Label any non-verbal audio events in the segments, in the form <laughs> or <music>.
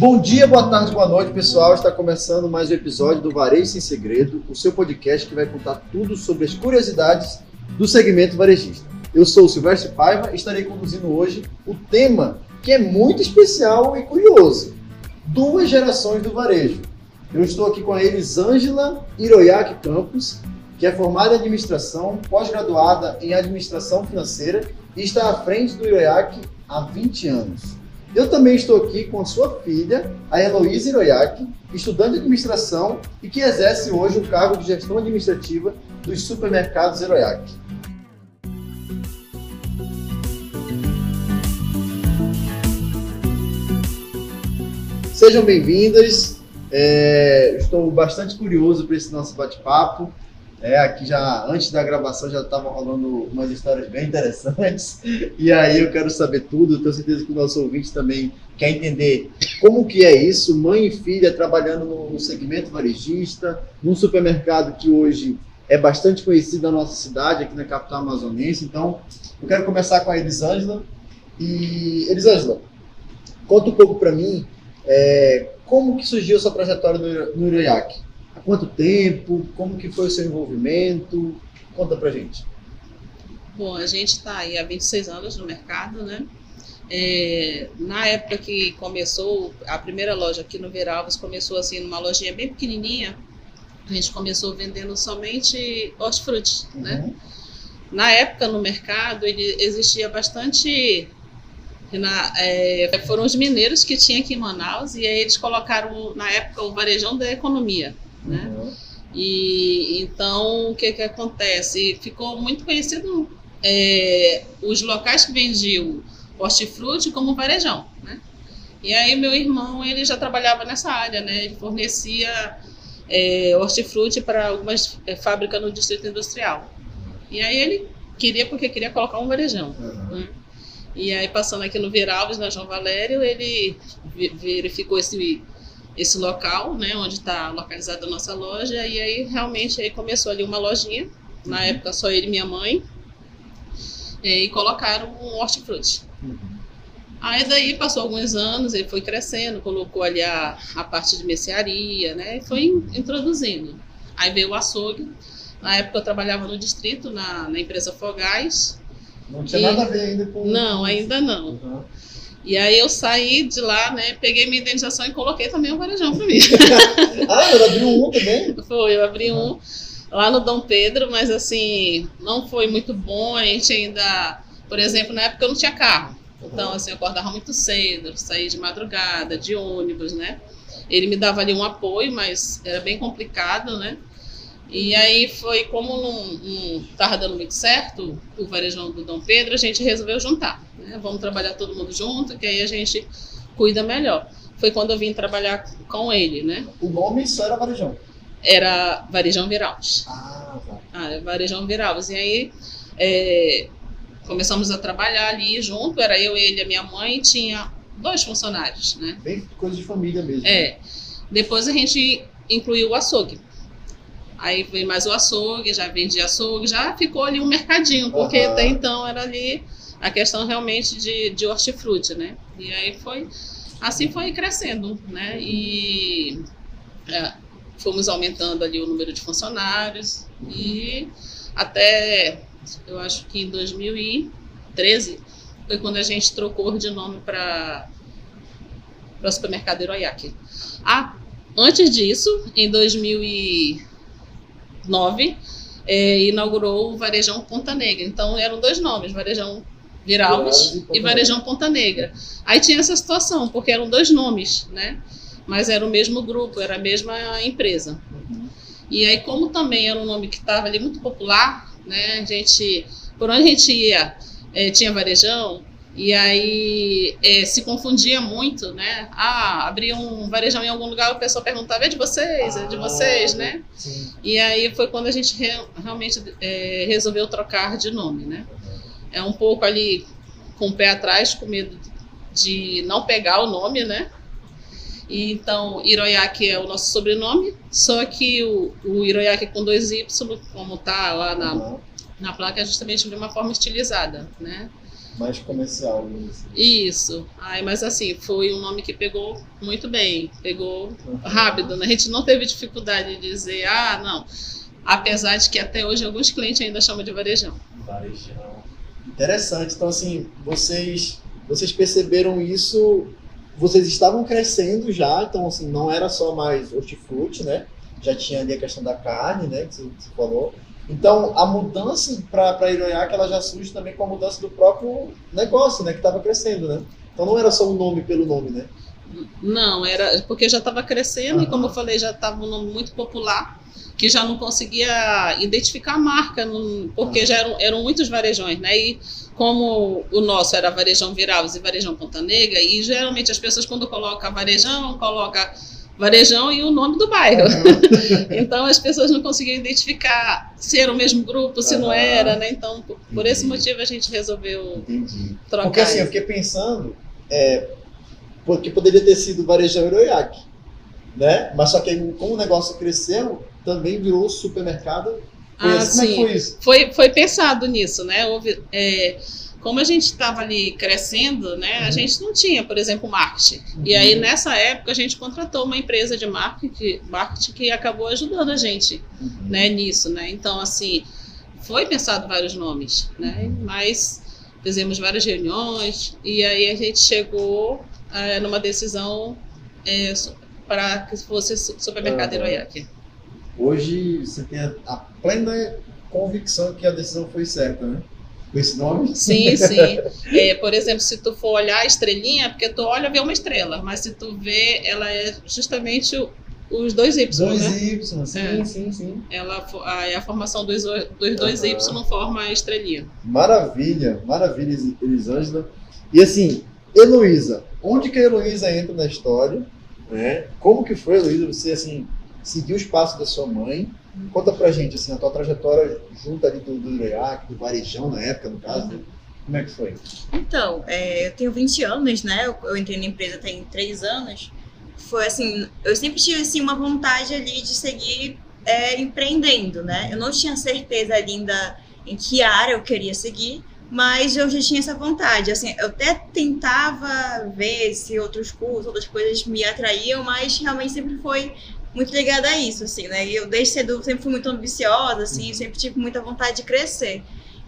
Bom dia, boa tarde, boa noite, pessoal. Está começando mais um episódio do Varejo Sem Segredo, o seu podcast que vai contar tudo sobre as curiosidades do segmento varejista. Eu sou o Silvestre Paiva e estarei conduzindo hoje o tema que é muito especial e curioso: duas gerações do varejo. Eu estou aqui com a Elisângela Hiroyaki Campos, que é formada em administração, pós-graduada em administração financeira e está à frente do Hiroyaki há 20 anos. Eu também estou aqui com a sua filha, a Heloísa Hiroyaki, estudante de administração e que exerce hoje o cargo de gestão administrativa dos supermercados Hiroyaki. Sejam bem-vindas. É, estou bastante curioso para esse nosso bate-papo. É, aqui já, antes da gravação, já estavam rolando umas histórias bem interessantes. E aí eu quero saber tudo. Tenho certeza que o nosso ouvinte também quer entender como que é isso, mãe e filha trabalhando no segmento varejista, num supermercado que hoje é bastante conhecido na nossa cidade, aqui na capital amazonense. Então, eu quero começar com a Elisângela. E, Elisângela, conta um pouco para mim é, como que surgiu a sua trajetória no, no Iraque? Há quanto tempo? Como que foi o seu envolvimento? Conta pra gente. Bom, a gente está aí há 26 anos no mercado, né? É, na época que começou, a primeira loja aqui no Veralvas começou assim numa lojinha bem pequenininha. A gente começou vendendo somente hortifruti, uhum. né? Na época no mercado ele existia bastante na, é, foram os mineiros que tinha aqui em Manaus e aí eles colocaram na época o varejão da economia né? Uhum. E então o que que acontece? Ficou muito conhecido é, os locais que vendiam hortifruti como varejão, né? E aí meu irmão ele já trabalhava nessa área, né? Ele fornecia é, hortifruti para algumas é, fábricas no distrito industrial. E aí ele queria porque queria colocar um varejão. Uhum. Né? E aí passando aqui no Viralves, na João Valério, ele verificou esse esse local, né, onde está localizada a nossa loja, e aí realmente aí começou ali uma lojinha, na uhum. época só ele e minha mãe, e colocaram um hortifruti. Uhum. Aí daí passou alguns anos, ele foi crescendo, colocou ali a, a parte de mercearia, né, e foi introduzindo. Aí veio o açougue, na época eu trabalhava no distrito, na, na empresa Fogás. Não tinha e... nada a ver ainda com... Não, ainda não. Uhum. E aí eu saí de lá, né? Peguei minha indenização e coloquei também um varejão para mim. <laughs> ah, eu abri um também? Foi, eu abri um lá no Dom Pedro, mas assim, não foi muito bom. A gente ainda, por exemplo, na época eu não tinha carro. Então, assim, eu acordava muito cedo, saía de madrugada, de ônibus, né? Ele me dava ali um apoio, mas era bem complicado, né? E aí foi, como não estava dando muito certo o varejão do Dom Pedro, a gente resolveu juntar. Né? Vamos trabalhar todo mundo junto, que aí a gente cuida melhor. Foi quando eu vim trabalhar com ele, né? O nome só era varejão? Era Varejão Viralves. Ah, tá. Ah, é Varejão Viralves. E aí é, começamos a trabalhar ali junto, era eu, ele e a minha mãe, e tinha dois funcionários, né? Bem coisa de família mesmo. É. Depois a gente incluiu o açougue. Aí veio mais o açougue, já vendia açougue, já ficou ali um mercadinho, porque uhum. até então era ali a questão realmente de, de hortifruti, né? E aí foi, assim foi crescendo, né? E é, fomos aumentando ali o número de funcionários e até, eu acho que em 2013 foi quando a gente trocou de nome para o supermercado Hiroyaki. Ah, antes disso, em 2000 2009, é, inaugurou o Varejão Ponta Negra. Então eram dois nomes, Varejão Viralves e, e Varejão Ponta Negra. Aí tinha essa situação, porque eram dois nomes, né? Mas era o mesmo grupo, era a mesma empresa. Uhum. E aí, como também era um nome que estava ali muito popular, né? A gente, por onde a gente ia, é, tinha varejão, e aí é, se confundia muito, né? Ah, abria um varejão em algum lugar, o pessoal perguntava, é de vocês, é de ah, vocês, né? Sim. E aí foi quando a gente re, realmente é, resolveu trocar de nome, né? É um pouco ali com o pé atrás, com medo de não pegar o nome, né? E, então, Hiroyaki é o nosso sobrenome, só que o, o Hiroyaki com dois Y, como tá lá na, na placa, é justamente de uma forma estilizada, né? Mais comercial. Assim. Isso. Ai, mas assim, foi um nome que pegou muito bem, pegou uhum. rápido, né? A gente não teve dificuldade de dizer, ah, não. Apesar de que até hoje alguns clientes ainda chamam de varejão. Varejão. Interessante. Então, assim, vocês, vocês perceberam isso, vocês estavam crescendo já, então, assim, não era só mais hortifruti, né? Já tinha ali a questão da carne, né, que você, que você falou então, a mudança para Iroiaque, ela já surge também com a mudança do próprio negócio, né? Que estava crescendo, né? Então, não era só um nome pelo nome, né? Não, era porque já estava crescendo uhum. e, como eu falei, já estava um nome muito popular, que já não conseguia identificar a marca, porque uhum. já eram, eram muitos varejões, né? E como o nosso era varejão Viralves e varejão Ponta Negra, e geralmente as pessoas, quando colocam varejão, colocam Varejão e o nome do bairro. <laughs> Então as pessoas não conseguiam identificar se era o mesmo grupo, se não era, né? Então, por, por esse motivo a gente resolveu Entendi. trocar. Porque assim, eu fiquei pensando é, porque poderia ter sido Varejão Iroiaque, né? Mas só que como o negócio cresceu, também virou supermercado. Ah, assim. Como é que foi isso? Foi, foi pensado nisso, né? Houve. É, como a gente estava ali crescendo, né, uhum. a gente não tinha, por exemplo, marketing. Uhum. E aí, nessa época, a gente contratou uma empresa de marketing, marketing que acabou ajudando a gente uhum. né, nisso. Né? Então, assim, foi pensado vários nomes, né? Uhum. mas fizemos várias reuniões e aí a gente chegou é, numa decisão é, para que fosse supermercado Heroiac. Hoje você tem a, a plena convicção que a decisão foi certa, né? Com esse nome? Sim, sim. É, por exemplo, se tu for olhar a estrelinha, porque tu olha vê uma estrela, mas se tu vê, ela é justamente os dois Y, dois né? Y, sim, é. sim, sim. Ela, a, a formação dos, dos dois uhum. Y forma a estrelinha. Maravilha, maravilha, Elisângela. E assim, Heloísa, onde que a Heloísa entra na história? Né? Como que foi, Heloísa, você assim, seguiu os passos da sua mãe? Conta pra gente, assim, a tua trajetória junto ali do, do Iroiac, do Varejão na época, no caso, né? Como é que foi? Então, é, eu tenho 20 anos, né? Eu, eu, entrei na empresa tem 3 anos. Foi assim, eu sempre tive assim, uma vontade ali de seguir é, empreendendo, né? Eu não tinha certeza ainda em que área eu queria seguir, mas eu já tinha essa vontade. Assim, eu até tentava ver se outros cursos, outras coisas me atraíam, mas realmente sempre foi muito ligada a isso, assim, né? E eu desde cedo sempre fui muito ambiciosa, assim, uhum. sempre tive muita vontade de crescer.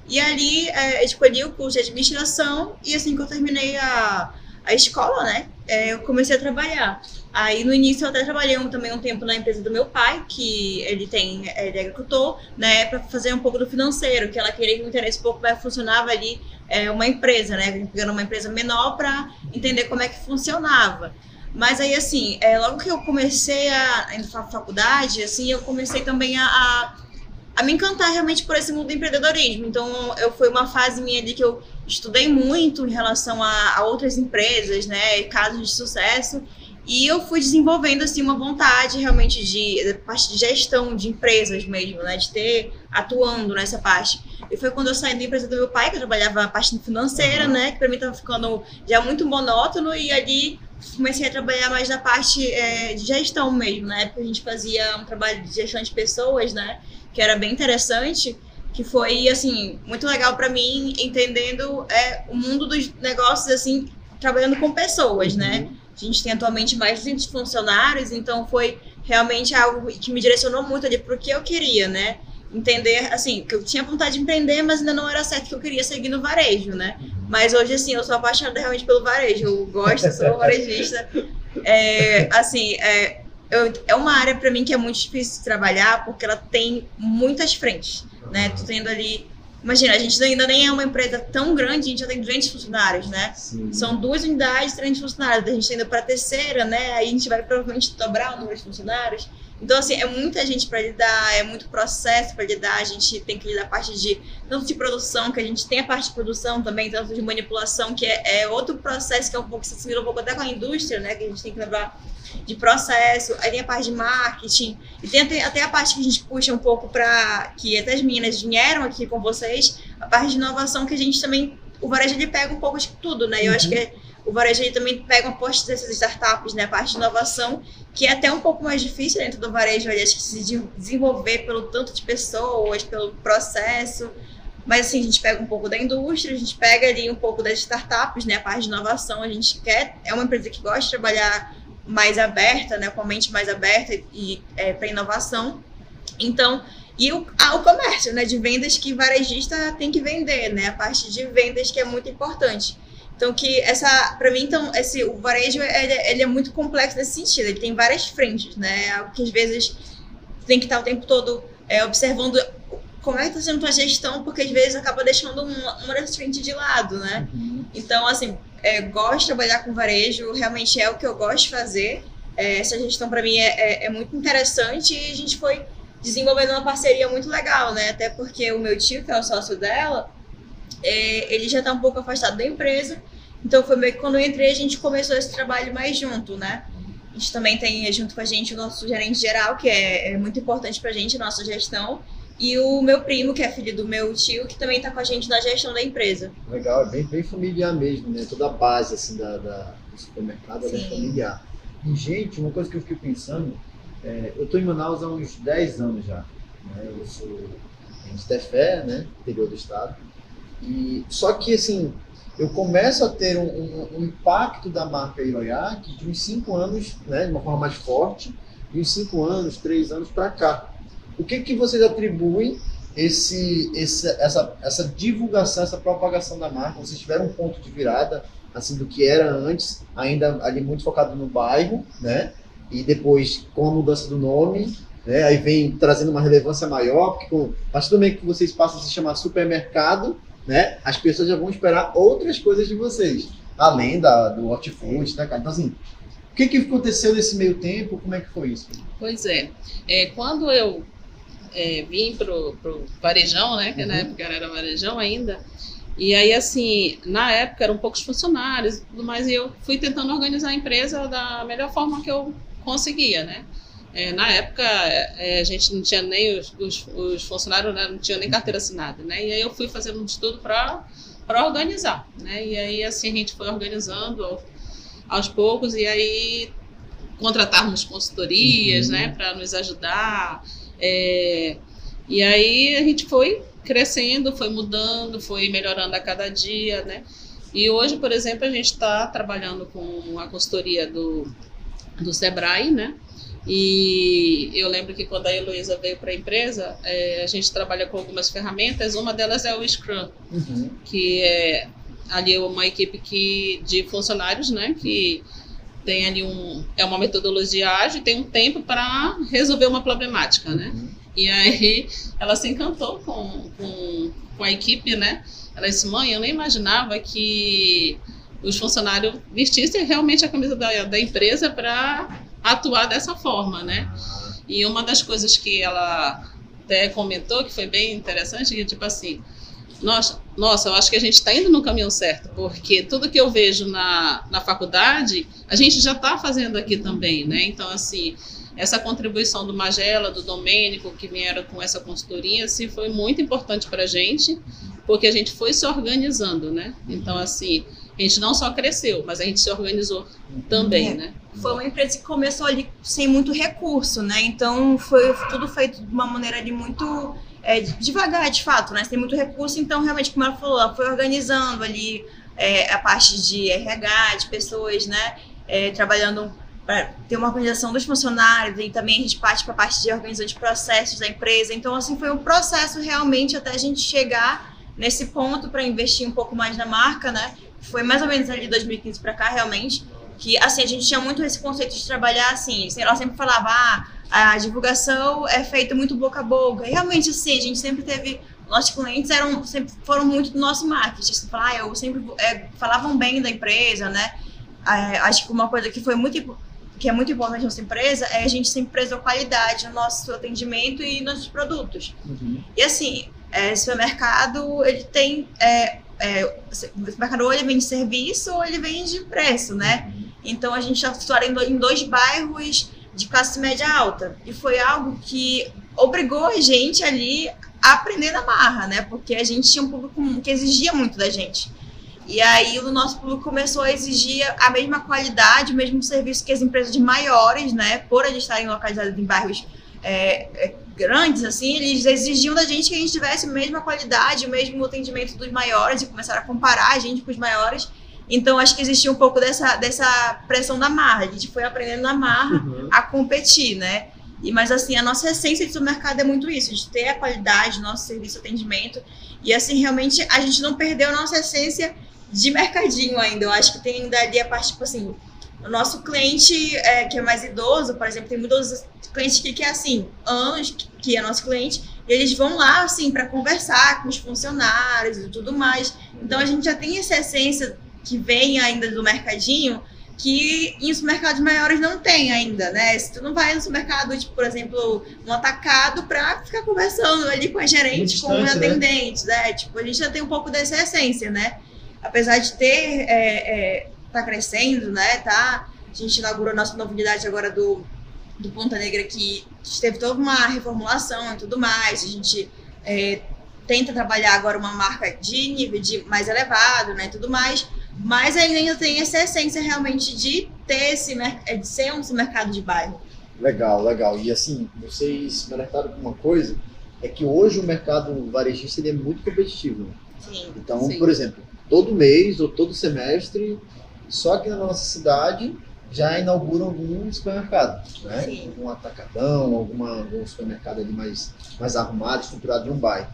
E ali é, escolhi o curso de administração e assim que eu terminei a, a escola, né, é, eu comecei a trabalhar. Aí no início eu até trabalhei um, também um tempo na empresa do meu pai, que ele tem, ele é agricultor, né, para fazer um pouco do financeiro, que ela queria que me interesse pouco é funcionava ali é, uma empresa, né, pegando uma empresa menor para entender como é que funcionava. Mas aí, assim, é, logo que eu comecei a entrar na faculdade, assim, eu comecei também a, a, a, me encantar realmente por esse mundo do empreendedorismo. Então, eu foi uma fase minha de que eu estudei muito em relação a, a outras empresas, né, casos de sucesso, e eu fui desenvolvendo, assim, uma vontade realmente de, parte de gestão de empresas mesmo, né, de ter, atuando nessa parte. E foi quando eu saí da empresa do meu pai, que eu trabalhava a parte financeira, uhum. né, que para mim estava ficando já muito monótono, e ali comecei a trabalhar mais na parte é, de gestão mesmo. Na época a gente fazia um trabalho de gestão de pessoas, né? Que era bem interessante, que foi, assim, muito legal para mim, entendendo é, o mundo dos negócios, assim, trabalhando com pessoas, né? uhum. né? A gente tem atualmente mais de 20 funcionários, então foi realmente algo que me direcionou muito ali para o que eu queria, né? Entender, assim, que eu tinha vontade de empreender, mas ainda não era certo que eu queria seguir no varejo, né? Mas hoje, assim, eu sou apaixonada realmente pelo varejo, eu gosto, sou varejista. É, assim, é, eu, é uma área para mim que é muito difícil de trabalhar, porque ela tem muitas frentes, né? Tu tendo ali Imagina, a gente ainda nem é uma empresa tão grande, a gente já tem 200 funcionários, né? Sim. São duas unidades, 300 funcionários. A gente tá indo para a terceira, né? Aí a gente vai provavelmente dobrar o número de funcionários. Então, assim, é muita gente para lidar, é muito processo para lidar. A gente tem que lidar a parte de, tanto de produção, que a gente tem a parte de produção também, tanto de manipulação, que é, é outro processo que é um pouco, se assimila um pouco até com a indústria, né? Que a gente tem que levar de processo. Aí tem a parte de marketing. E tem até, até a parte que a gente puxa um pouco para, que até as meninas vieram aqui com vocês, a parte de inovação que a gente também, o varejo ele pega um pouco de tudo, né? Eu uhum. acho que é o varejo também pega uma parte dessas startups, né, a parte de inovação, que é até um pouco mais difícil dentro do varejo, ali, acho que se desenvolver pelo tanto de pessoas, pelo processo, Mas assim, a gente pega um pouco da indústria, a gente pega ali um pouco das startups, né? A parte de inovação, a gente quer, é uma empresa que gosta de trabalhar mais aberta, né? Com a mente mais aberta e é, para inovação. Então, e o, ah, o comércio, né? De vendas que varejista tem que vender, né? A parte de vendas que é muito importante. Então, que essa, para mim, então, esse, o varejo, ele, ele, é muito complexo nesse sentido. Ele tem várias frentes, né? Algo que às vezes tem que estar o tempo todo é, observando como é que está sendo a tua gestão, porque às vezes acaba deixando uma, uma das frentes de lado, né? Uhum. Então, assim, é, gosto de trabalhar com varejo, realmente é o que eu gosto de fazer. É, essa gestão para mim é, é, é, muito interessante e a gente foi desenvolvendo uma parceria muito legal, né? Até porque o meu tio, que é o sócio dela, é, ele já está um pouco afastado da empresa. Então foi meio que quando eu entrei a gente começou esse trabalho mais junto, né? A gente também tem junto com a gente o nosso gerente geral, que é, é muito importante para a gente, nossa gestão. E o meu primo, que é filho do meu tio, que também está com a gente na gestão da empresa. Legal, é bem, bem familiar mesmo, né? Toda a base assim, da, da do supermercado é bem familiar. E, gente, uma coisa que eu fiquei pensando, é, eu estou em Manaus há uns 10 anos já. Né? Eu sou em Stefé, né? interior do estado. E, só que, assim, eu começo a ter um, um, um impacto da marca Ioiaque de uns 5 anos, né? de uma forma mais forte, de uns 5 anos, 3 anos para cá. O que, que vocês atribuem esse, esse, essa, essa divulgação, essa propagação da marca? Vocês tiveram um ponto de virada assim do que era antes, ainda ali muito focado no bairro, né? E depois com a mudança do nome, né? Aí vem trazendo uma relevância maior, porque com, a partir do momento que vocês passam a se chamar supermercado, né? As pessoas já vão esperar outras coisas de vocês, além da, do hortifruti, né, cara? Então assim, o que, que aconteceu nesse meio tempo? Como é que foi isso? Pois é, é quando eu é, vim pro, pro Varejão, né? Que uhum. na época era Varejão ainda. E aí, assim, na época eram poucos funcionários e tudo mais, e eu fui tentando organizar a empresa da melhor forma que eu conseguia, né? É, na época, é, a gente não tinha nem os, os, os funcionários, né, não tinham nem carteira assinada, né? E aí eu fui fazendo um estudo para organizar, né? E aí, assim, a gente foi organizando aos poucos, e aí contratarmos consultorias, uhum. né, para nos ajudar, é, e aí a gente foi crescendo, foi mudando, foi melhorando a cada dia, né? E hoje, por exemplo, a gente está trabalhando com a consultoria do, do Sebrae, né? E eu lembro que quando a Heloísa veio para a empresa, é, a gente trabalha com algumas ferramentas, uma delas é o Scrum, uhum. que é ali uma equipe que, de funcionários, né? Que tem ali um é uma metodologia ágil tem um tempo para resolver uma problemática, né? Uhum. E aí ela se encantou com, com, com, a equipe, né? Ela disse, mãe, eu nem imaginava que os funcionários vestissem realmente a camisa da, da empresa para atuar dessa forma, né? E uma das coisas que ela até comentou, que foi bem interessante, que tipo assim, nossa, nossa, eu acho que a gente está indo no caminho certo, porque tudo que eu vejo na, na faculdade, a gente já está fazendo aqui também, né? Então, assim, essa contribuição do Magela, do Domênico, que vieram com essa consultoria, assim, foi muito importante para a gente, porque a gente foi se organizando, né? Então, assim, a gente não só cresceu, mas a gente se organizou também, é. né? Foi uma empresa que começou ali sem muito recurso, né? Então, foi tudo feito de uma maneira ali muito é, devagar, de fato, né? Tem muito recurso, então realmente, como ela falou, ela foi organizando ali é, a parte de RH, de pessoas, né? É, trabalhando para ter uma organização dos funcionários e também a gente parte para a parte de organização de processos da empresa. Então, assim, foi um processo realmente até a gente chegar nesse ponto para investir um pouco mais na marca, né? Foi mais ou menos ali de 2015 para cá, realmente, que assim, a gente tinha muito esse conceito de trabalhar assim, ela sempre falava, ah, a divulgação é feita muito boca a boca. E realmente, assim, a gente sempre teve. Nossos clientes eram, sempre foram muito do nosso marketing. Você fala, ah, eu sempre é, falavam bem da empresa, né? É, acho que uma coisa que foi muito que é muito importante na nossa empresa é a gente sempre prezou qualidade no nosso atendimento e nos produtos. Uhum. E assim, é, supermercado, ele tem. É, é, o supermercado ou ele vende serviço ou ele vende preço, né? Uhum. Então a gente está em dois bairros de classe média alta. E foi algo que obrigou a gente ali a aprender na marra, né? Porque a gente tinha um público que exigia muito da gente. E aí o nosso público começou a exigir a mesma qualidade, o mesmo serviço que as empresas de maiores, né? Por eles estarem localizadas em bairros é, é, grandes, assim, eles exigiam da gente que a gente tivesse a mesma qualidade, o mesmo atendimento dos maiores e começaram a comparar a gente com os maiores. Então, acho que existia um pouco dessa, dessa pressão da marra. A gente foi aprendendo na marra uhum. a competir, né? E, mas, assim, a nossa essência de supermercado é muito isso, de ter a qualidade do nosso serviço atendimento. E, assim, realmente, a gente não perdeu a nossa essência de mercadinho ainda. Eu acho que tem ainda ali a parte, tipo assim, o nosso cliente é, que é mais idoso, por exemplo, tem muitos clientes que, que é assim, anos que é nosso cliente, e eles vão lá, assim, para conversar com os funcionários e tudo mais. Então, a gente já tem essa essência que vem ainda do mercadinho, que em supermercados maiores não tem ainda, né? Se tu não vai no supermercado, tipo, por exemplo, um atacado para ficar conversando ali com a gerente, com o atendente, né? né? Tipo, a gente já tem um pouco dessa essência, né? Apesar de ter, é, é, tá crescendo, né? Tá, a gente inaugurou nossa nova unidade agora do, do Ponta Negra, que teve toda uma reformulação e tudo mais. A gente é, tenta trabalhar agora uma marca de nível de mais elevado, né? Tudo mais mas ainda tem essa essência realmente de ter esse é, de ser um mercado de bairro. Legal, legal. E assim, vocês me alertaram com uma coisa, é que hoje o mercado varejista ele é muito competitivo. Sim, então, sim. por exemplo, todo mês ou todo semestre, só aqui na nossa cidade já inauguram algum supermercado, né? Sim. Algum atacadão, alguma, algum supermercado ali mais, mais arrumado, estruturado de um bairro.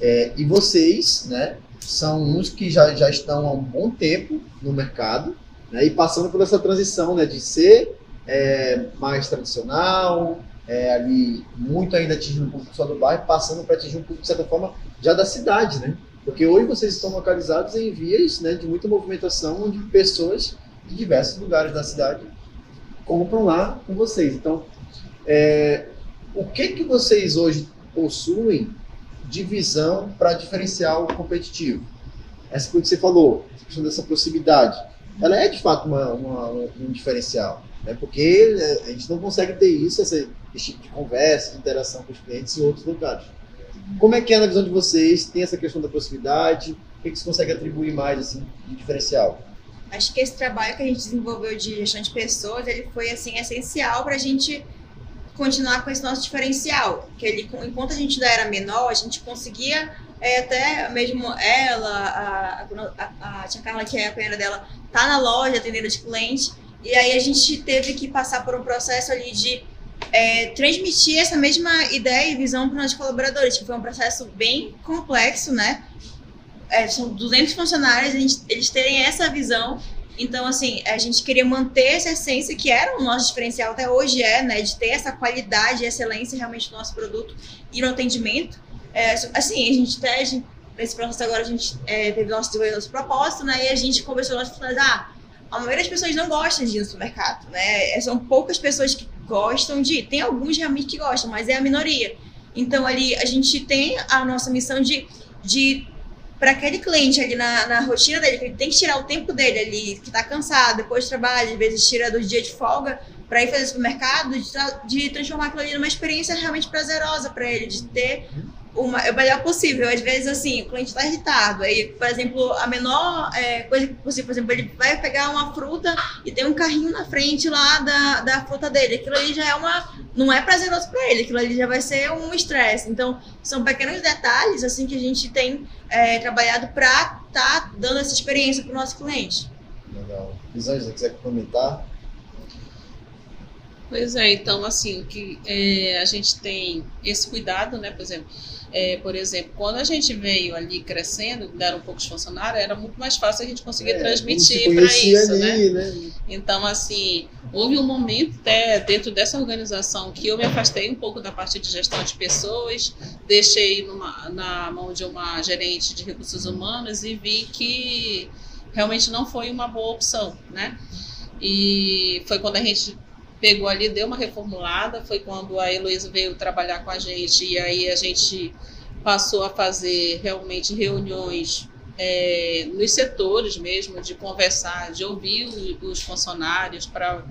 É, e vocês, né, são uns que já, já estão há um bom tempo no mercado né, e passando por essa transição né, de ser é, mais tradicional, é, ali muito ainda atingindo o público só do bairro, passando para atingir um público, de certa forma, já da cidade, né? Porque hoje vocês estão localizados em vias né, de muita movimentação, onde pessoas de diversos lugares da cidade compram lá com vocês. Então, é, o que que vocês hoje possuem de visão para diferencial competitivo. Essa coisa que você falou, a questão dessa proximidade, ela é de fato uma, uma, um diferencial, né? porque é, a gente não consegue ter isso, esse, esse tipo de conversa, de interação com os clientes em outros lugares. Como é que é na visão de vocês? Tem essa questão da proximidade? O que, que você consegue atribuir mais assim, de diferencial? Acho que esse trabalho que a gente desenvolveu de gestão de pessoas, ele foi assim essencial para a gente continuar com esse nosso diferencial. Que ele, enquanto a gente ainda era menor, a gente conseguia é, até mesmo ela, a, a, a tia Carla, que é a companheira dela, tá na loja atendendo de cliente. E aí a gente teve que passar por um processo ali de é, transmitir essa mesma ideia e visão para os nossos colaboradores, que foi um processo bem complexo, né? É, são 200 funcionários, gente, eles terem essa visão então, assim, a gente queria manter essa essência que era o nosso diferencial, até hoje é, né? De ter essa qualidade e excelência realmente no nosso produto e no atendimento. É, assim, a gente até, nesse processo agora, a gente é, teve nosso nosso propósito, né? E a gente conversou com as pessoas, ah, a maioria das pessoas não gostam de ir no supermercado, né? São poucas pessoas que gostam de ir. Tem alguns realmente que gostam, mas é a minoria. Então, ali, a gente tem a nossa missão de, de para aquele cliente ali na, na rotina dele, que ele tem que tirar o tempo dele ali, que está cansado, depois do trabalho, às vezes tira do dia de folga para ir fazer supermercado, de, de transformar aquilo ali numa experiência realmente prazerosa para ele, de ter o melhor possível. Às vezes, assim, o cliente está irritado. Aí, por exemplo, a menor é, coisa possível, por exemplo, ele vai pegar uma fruta e tem um carrinho na frente lá da, da fruta dele. Aquilo ali já é uma. Não é prazeroso para ele, aquilo ali já vai ser um estresse. Então, são pequenos detalhes, assim, que a gente tem é, trabalhado para estar tá dando essa experiência para o nosso cliente. Legal. Elisângela, quiser comentar? Pois é, então, assim, que é, a gente tem esse cuidado, né, por exemplo é, por exemplo, quando a gente veio ali crescendo, deram poucos funcionários, era muito mais fácil a gente conseguir é, transmitir para isso, né? ali, né? né? Então, assim, houve um momento até dentro dessa organização que eu me afastei um pouco da parte de gestão de pessoas, deixei numa, na mão de uma gerente de recursos humanos e vi que realmente não foi uma boa opção, né? E foi quando a gente pegou ali, deu uma reformulada, foi quando a Heloísa veio trabalhar com a gente e aí a gente passou a fazer realmente reuniões é, nos setores mesmo, de conversar, de ouvir os funcionários para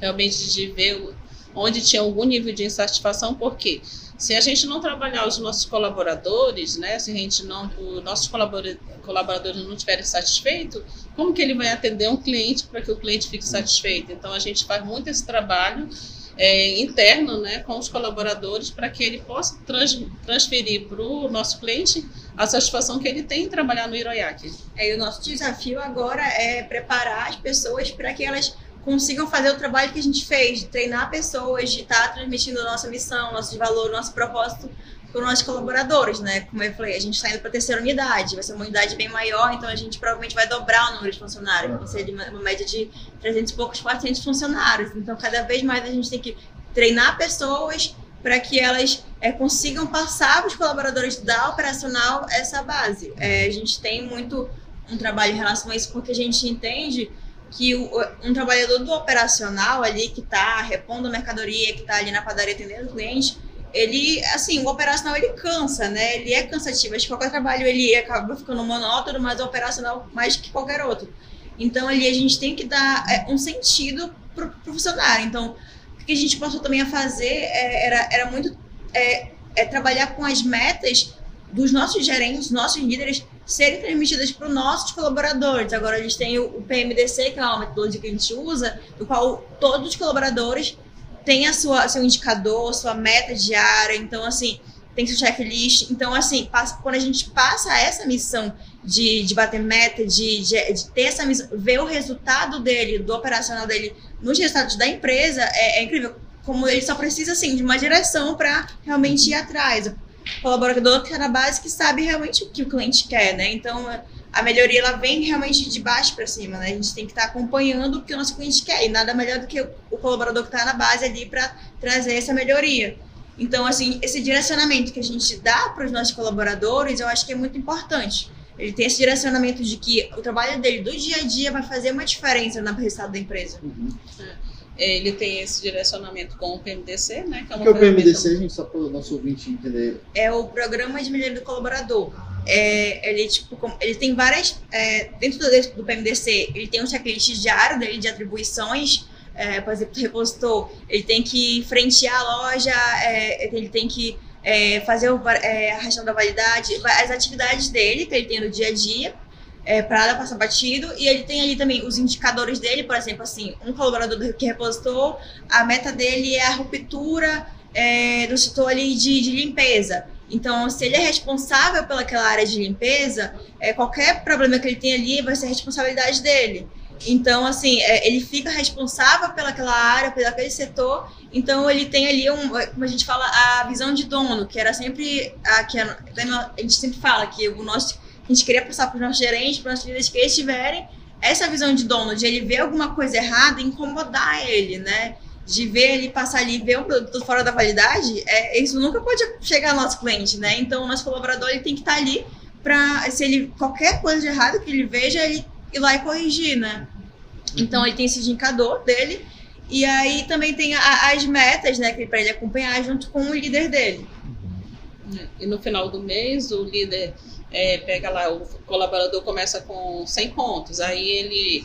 realmente de ver onde tinha algum nível de insatisfação, porque se a gente não trabalhar os nossos colaboradores, né, se a gente não, os nossos colaboradores não estiverem satisfeitos, como que ele vai atender um cliente para que o cliente fique satisfeito? Então a gente faz muito esse trabalho é, interno né, com os colaboradores para que ele possa trans, transferir para o nosso cliente a satisfação que ele tem em trabalhar no Iroiac. É, e o nosso desafio agora é preparar as pessoas para que elas consigam fazer o trabalho que a gente fez, de treinar pessoas, de estar tá transmitindo a nossa missão, nosso valor, nosso propósito para os nossos colaboradores, né? Como eu falei, a gente está indo para a terceira unidade, vai ser uma unidade bem maior, então a gente provavelmente vai dobrar o número de funcionários, vai ser de uma, uma média de 300 e poucos, 400 funcionários. Então, cada vez mais a gente tem que treinar pessoas para que elas é, consigam passar para os colaboradores da operacional essa base. É, a gente tem muito um trabalho em relação a isso, porque a gente entende que o, um trabalhador do operacional ali, que está repondo mercadoria, que está ali na padaria atendendo o cliente, ele, assim, o operacional ele cansa, né? Ele é cansativo. Acho que qualquer trabalho ele acaba ficando monótono, mas o operacional mais que qualquer outro. Então ali a gente tem que dar é, um sentido pro, pro funcionário. Então, o que a gente passou também a fazer é, era, era muito é, é trabalhar com as metas dos nossos gerentes, nossos líderes, serem transmitidas para os nossos colaboradores. Agora a gente tem o, PMDC, que é uma metodologia que a gente usa, do qual todos os colaboradores tem a sua seu indicador, sua meta diária, então assim, tem seu checklist. Então, assim, passa, quando a gente passa essa missão de, de bater meta, de, de, de, ter essa missão, ver o resultado dele, do operacional dele, nos resultados da empresa, é, é incrível. Como ele só precisa, assim, de uma direção para realmente ir atrás. O colaborador que está na base que sabe realmente o que o cliente quer, né? Então, a melhoria ela vem realmente de baixo para cima, né? A gente tem que estar tá acompanhando o que o nosso cliente quer e nada melhor do que o colaborador que está na base ali para trazer essa melhoria. Então, assim, esse direcionamento que a gente dá para os nossos colaboradores, eu acho que é muito importante. Ele tem esse direcionamento de que o trabalho dele do dia a dia vai fazer uma diferença no resultado da empresa. Uhum. É. Ele tem esse direcionamento com o PMDC, né? Que é, uma que o PMDC, gente, só para o nosso ouvinte entender? É o Programa de Melhoria do Colaborador é, ele, tipo, ele tem várias. É, dentro do, do, PMDC, ele tem um checklist diário dele de atribuições. É, por exemplo, o repositor, ele tem que frentear a loja, é, ele tem que é, fazer o, é, a gestão da validade, as atividades dele que ele tem no dia a dia, é, para ela passar batido. E ele tem ali também os indicadores dele, por exemplo, assim, um colaborador que repositou, a meta dele é a ruptura do setor ali de, de limpeza. Então, se ele é responsável pelaquela área de limpeza, é, qualquer problema que ele tem ali vai ser responsabilidade dele. Então, assim, é, ele fica responsável pelaquela área, pelaquele setor. Então, ele tem ali, um, como a gente fala, a visão de dono, que era sempre a que a, a gente sempre fala que o nosso, a gente queria passar para os nossos gerentes, para os nossos líderes que eles tiverem essa visão de dono, de ele ver alguma coisa errada, incomodar ele, né? de ver ele passar ali ver um produto fora da validade, é, isso nunca pode chegar ao nosso cliente, né? Então, o nosso colaborador ele tem que estar ali para, se ele qualquer coisa de errado que ele veja, ele ir lá e corrigir, né? Então, ele tem esse indicador dele e aí também tem a, as metas, né, para ele acompanhar junto com o líder dele. E no final do mês, o líder é, pega lá, o colaborador começa com 100 pontos, aí ele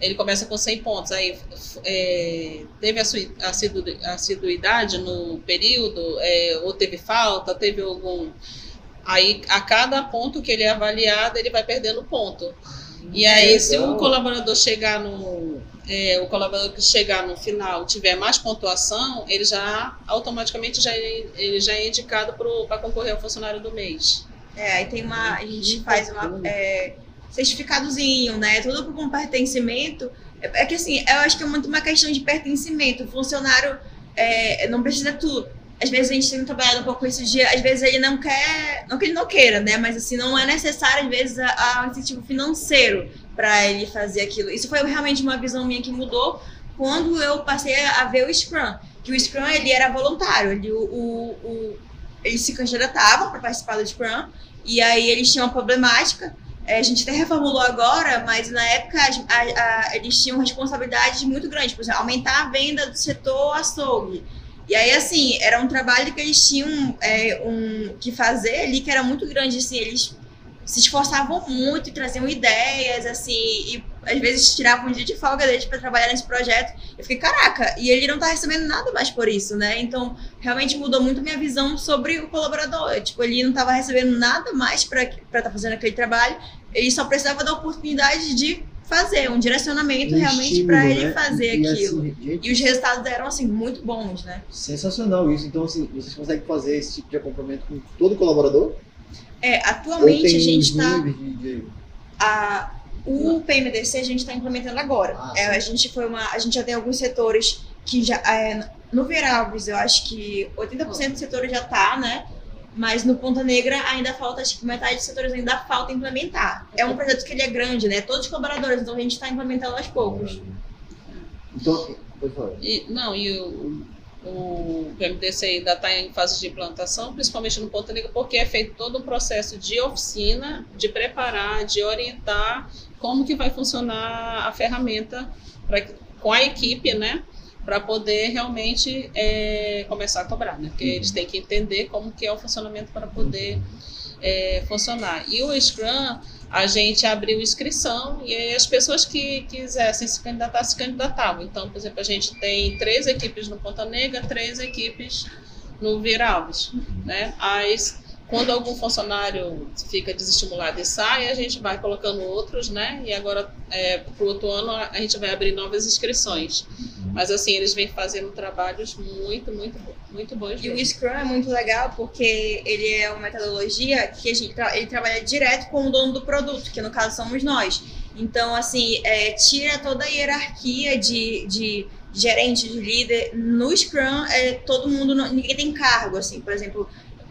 ele começa com 100 pontos, aí é, teve a assiduidade no período, é, ou teve falta, teve algum. Aí, a cada ponto que ele é avaliado, ele vai perdendo ponto. E aí, se o colaborador chegar no. É, o colaborador que chegar no final tiver mais pontuação, ele já automaticamente já, é, ele já é indicado para concorrer ao funcionário do mês. É, aí tem uma. A gente faz uma. É, certificadozinho, né? Tudo com pertencimento. É, é, que assim, eu acho que é muito uma questão de pertencimento. O funcionário é, não precisa tudo. Às vezes a gente tem trabalhado um pouco isso de, às vezes ele não quer, não que ele não queira, né? Mas assim, não é necessário, às vezes, a, a incentivo financeiro para ele fazer aquilo. Isso foi realmente uma visão minha que mudou quando eu passei a ver o Scrum. Que o Scrum, ele era voluntário. Ele, o, o, o eles se candidatavam para participar do Scrum, e aí eles tinham uma problemática, é, a gente até reformulou agora, mas na época a, a, eles tinham responsabilidade muito grande, por exemplo, aumentar a venda do setor açougue. E aí, assim, era um trabalho que eles tinham é, um, que fazer ali, que era muito grande, assim, eles se esforçavam muito e traziam ideias, assim, e às vezes tiravam um dia de folga deles para trabalhar nesse projeto. Eu fiquei, caraca, e ele não tá recebendo nada mais por isso, né? Então, realmente mudou muito minha visão sobre o colaborador. Tipo, ele não tava recebendo nada mais para estar tá fazendo aquele trabalho, ele só precisava da oportunidade de fazer, um direcionamento Um realmente para ele né? fazer E, aquilo. assim, gente, E os resultados eram assim muito bons, né? Sensacional isso. Então, assim, vocês conseguem fazer esse tipo de acompanhamento com todo colaborador? É, atualmente a gente está a, o PMDC a gente está implementando agora. Ah, É, a gente foi uma, a gente já tem alguns setores que já é, no Veralves eu acho que 80% dos setores já tá, né? Mas no Ponta Negra ainda falta, acho que metade dos setores ainda falta implementar. É um projeto que ele é grande, né? Todos os colaboradores, então a gente está implementando aos poucos. Então, pode falar. E, não, e o, o PMDC ainda está em fase de implantação, principalmente no Ponta Negra, porque é feito todo um processo de oficina, de preparar, de orientar como que vai funcionar a ferramenta pra, com a equipe, né? Para poder realmente é, começar a cobrar, né? Porque Uhum. eles têm que entender como que é o funcionamento para poder é, funcionar. E o Scrum, a gente abriu inscrição e as pessoas que quisessem se candidatar, se candidatavam. Então, por exemplo, a gente tem três equipes no Ponta Negra, três equipes no Viralves, né? As, quando algum funcionário fica desestimulado e sai, a gente vai colocando outros, né? E agora, para o outro ano, a gente vai abrir novas inscrições. Mas, assim, eles vêm fazendo trabalhos muito, muito, muito bons. E o mesmo. Scrum é muito legal porque ele é uma metodologia que a gente tra- ele trabalha direto com o dono do produto, que no caso somos nós. Então, assim, é, tira toda a hierarquia de, de gerente, de líder. No Scrum, é, todo mundo, não- ninguém tem cargo, assim, por exemplo,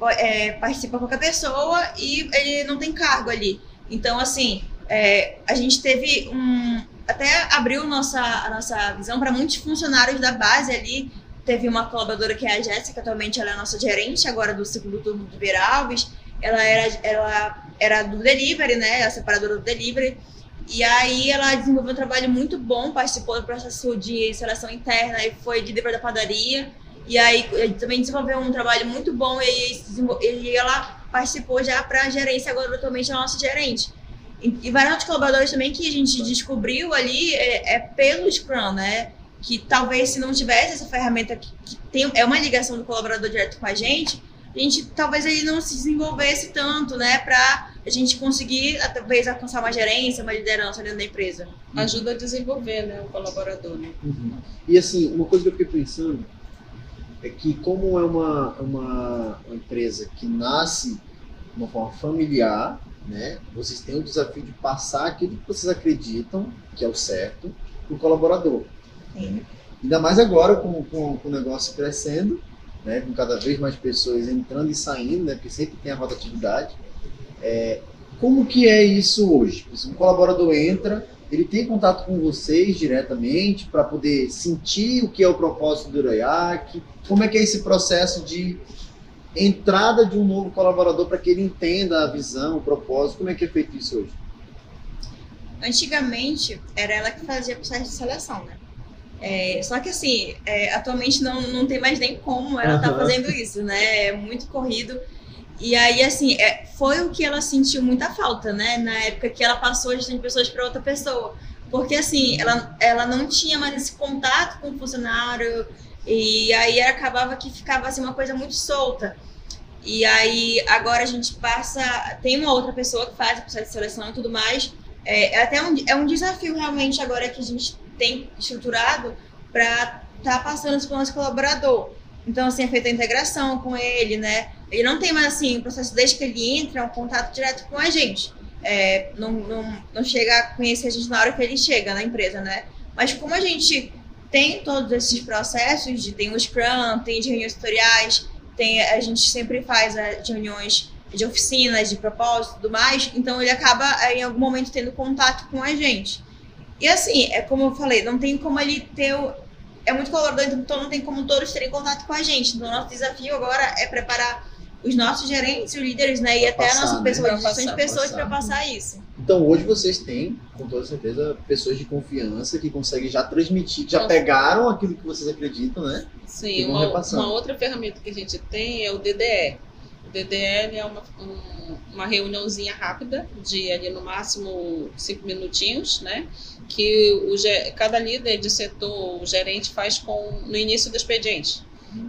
é, participa qualquer pessoa e ele não tem cargo ali. Então, assim, é, a gente teve um. Até abriu nossa, a nossa visão para muitos funcionários da base ali. Teve uma colaboradora que é a Jéssica, atualmente ela é a nossa gerente agora do segundo turno do Beira Alves. Ela era, ela era do delivery, né? A separadora do delivery. E aí ela desenvolveu um trabalho muito bom, participou do processo de seleção interna e foi líder da padaria. E aí ele também desenvolveu um trabalho muito bom e, aí e ela participou já para a gerência, agora atualmente é a nossa gerente. E, e vários outros colaboradores também que a gente descobriu ali é, é pelo Scrum, né? Que talvez se não tivesse essa ferramenta que, que tem, é uma ligação do colaborador direto com a gente, a gente talvez ele não se desenvolvesse tanto, né? Para a gente conseguir talvez alcançar uma gerência, uma liderança dentro da empresa. Ajuda a desenvolver, né? O colaborador, né? Uhum. E assim, uma coisa que eu fiquei pensando é que como é uma, uma, uma empresa que nasce de uma forma familiar, né? Vocês têm o desafio de passar aquilo que vocês acreditam que é o certo para o colaborador. Sim. Ainda mais agora com, com, com o negócio crescendo, né? Com cada vez mais pessoas entrando e saindo, né? Porque sempre tem a rotatividade. É, como que é isso hoje? Um colaborador entra, ele tem contato com vocês diretamente para poder sentir o que é o propósito do Irayak? Como é que é esse processo de entrada de um novo colaborador para que ele entenda a visão, o propósito? Como é que é feito isso hoje? Antigamente, era ela que fazia o processo de seleção, né? É, só que assim, é, atualmente não, não tem mais nem como ela tá Aham. fazendo isso, né? É muito corrido. E aí, assim, é, foi o que ela sentiu muita falta, né? Na época que ela passou a gestão de pessoas para outra pessoa. Porque, assim, ela, ela não tinha mais esse contato com o funcionário. E aí acabava que ficava assim, uma coisa muito solta. E aí agora a gente passa. Tem uma outra pessoa que faz o processo de seleção e tudo mais. É, é até um, é um desafio realmente agora que a gente tem estruturado para estar tá passando isso para o nosso colaborador. Então, assim, é feita a integração com ele, né? Ele não tem mais, assim, o processo desde que ele entra, é um contato direto com a gente. É, não, não, não chega a conhecer a gente na hora que ele chega na empresa, né? Mas como a gente tem todos esses processos, de, tem o Scrum, tem de reuniões tutoriais, tem, a gente sempre faz é, de reuniões de oficinas, de propósito e tudo mais, então ele acaba é, em algum momento tendo contato com a gente. E assim, é como eu falei, não tem como ele ter o, é muito colaborador, então não tem como todos terem contato com a gente. Então, nosso desafio agora é preparar os nossos gerentes, os líderes, né? E Pra até passar, a nossa né? pessoa, Pra de gestão de passar, pessoas passar. para passar isso. Então hoje vocês têm, com toda certeza, pessoas de confiança que conseguem já transmitir, já Nossa. pegaram aquilo que vocês acreditam, né? Sim, uma, uma outra ferramenta que a gente tem é o DDE. O DDE é uma, um- uma reuniãozinha rápida, de ali no máximo cinco minutinhos, né? Que o, cada líder de setor, o gerente faz com, no início do expediente.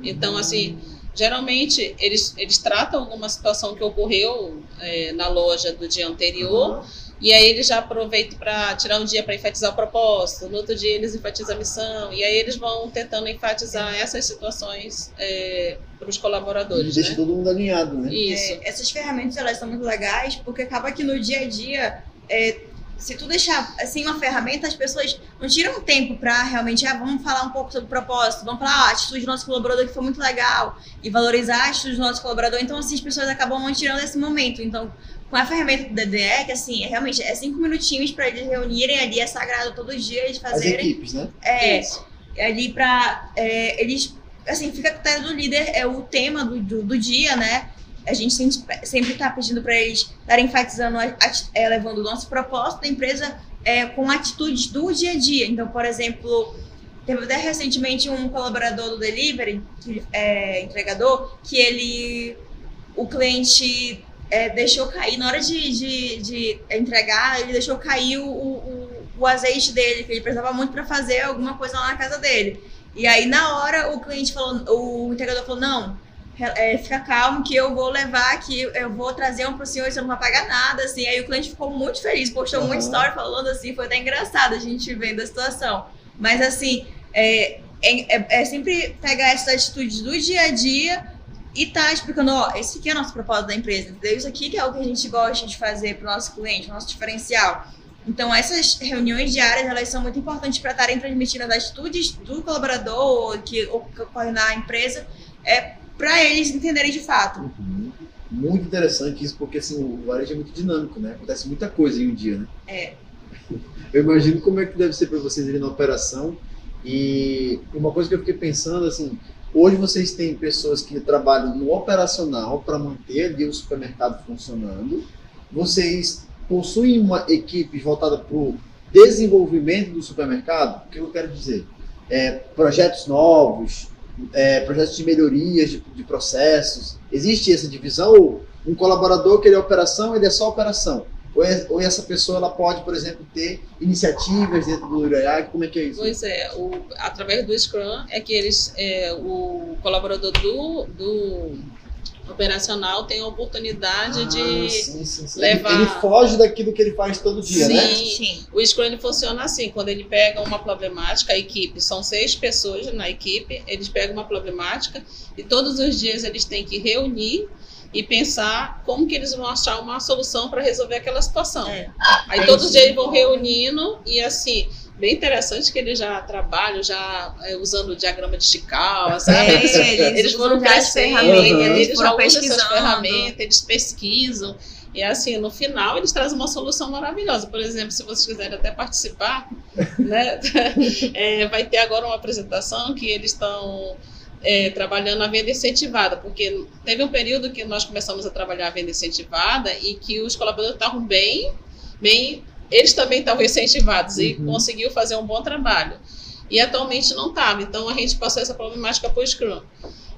Então, assim, geralmente eles, eles tratam alguma situação que ocorreu é, na loja do dia anterior Aham. E aí eles já aproveitam para tirar um dia para enfatizar o propósito, no outro dia eles enfatizam a missão, e aí eles vão tentando enfatizar essas situações é, para os colaboradores. Deixa né? todo mundo alinhado, né? Isso. É, essas ferramentas elas são muito legais porque acaba que no dia a dia, é, se tu deixar assim uma ferramenta, as pessoas não tiram tempo para realmente, ah, vamos falar um pouco sobre o propósito, vamos falar ah, a atitude do nosso colaborador que foi muito legal e valorizar a atitude do nosso colaborador. Então, assim, as pessoas acabam não tirando esse momento. Então, com a ferramenta do DDE, que assim, é realmente é cinco minutinhos para eles reunirem ali, é sagrado todo dia eles As fazerem. equipes, né? É, Isso. ali para eles assim fica a critério do líder é o tema do, do, do dia né a gente sempre, sempre tá pedindo para eles estarem enfatizando é, levando o nosso propósito da empresa é, com atitudes do dia a dia então por exemplo teve até recentemente um colaborador do delivery que, é, entregador que ele o cliente é, deixou cair na hora de, de, de entregar ele deixou cair o, o, o azeite dele que ele precisava muito para fazer alguma coisa lá na casa dele e aí, na hora, o cliente falou, o entregador falou, não, é, fica calmo que eu vou levar aqui, eu vou trazer um pro senhor e você não vai pagar nada, assim. Aí o cliente ficou muito feliz, postou Aham. muita história falando assim, foi até engraçado a gente vendo a situação. Mas assim, é, é, é- é sempre pegar essas atitudes do dia a dia e tá explicando, ó, esse aqui é o nosso propósito da empresa, entendeu? Isso aqui que é o que a gente gosta de fazer pro nosso cliente, o nosso diferencial. Então, essas reuniões diárias, elas são muito importantes para estarem transmitindo as atitudes do colaborador que ocorre na empresa, é, para eles entenderem de fato. Uhum. Muito interessante isso, porque assim, o varejo é muito dinâmico, né? Acontece muita coisa em um dia, né? É. <laughs> Eu imagino como é que deve ser para vocês ali na operação. E uma coisa que eu fiquei pensando, assim, hoje vocês têm pessoas que trabalham no operacional para manter ali o supermercado funcionando. Vocês possuem uma equipe voltada para o desenvolvimento do supermercado? O que eu quero dizer? É, projetos novos, é, projetos de melhorias de, de processos. Existe essa divisão? Um colaborador que ele é operação, ele é só operação? Ou, é- ou essa pessoa ela pode, por exemplo, ter iniciativas dentro do IRAG? Como é que é isso? Pois é, o, através do Scrum é que eles, é, o colaborador do, do operacional tem a oportunidade Ah, de. sim, sim, sim. levar- Ele foge daquilo que ele faz todo dia, Sim. né? Sim. O Scrum ele funciona assim, quando ele pega uma problemática, a equipe, são seis pessoas na equipe, eles pegam uma problemática e todos os dias eles têm que reunir e pensar como que eles vão achar uma solução para resolver aquela situação. É. Aí É todos os isso. dias eles vão reunindo e assim, bem interessante que eles já trabalham já é, usando o diagrama de Chicago, sabe? É, Eles foram as crescendo, ferramentas, Uhum. eles foram essas pesquisando. ferramentas, eles pesquisam. E assim, no final, eles trazem uma solução maravilhosa. Por exemplo, se vocês quiserem até participar, né, <laughs> é, vai ter agora uma apresentação que eles estão é, trabalhando a venda incentivada, porque teve um período que nós começamos a trabalhar a venda incentivada e que os colaboradores estavam bem, bem, eles também estavam incentivados e Uhum. conseguiu fazer um bom trabalho. E atualmente não estava, então a gente passou essa problemática para o Scrum.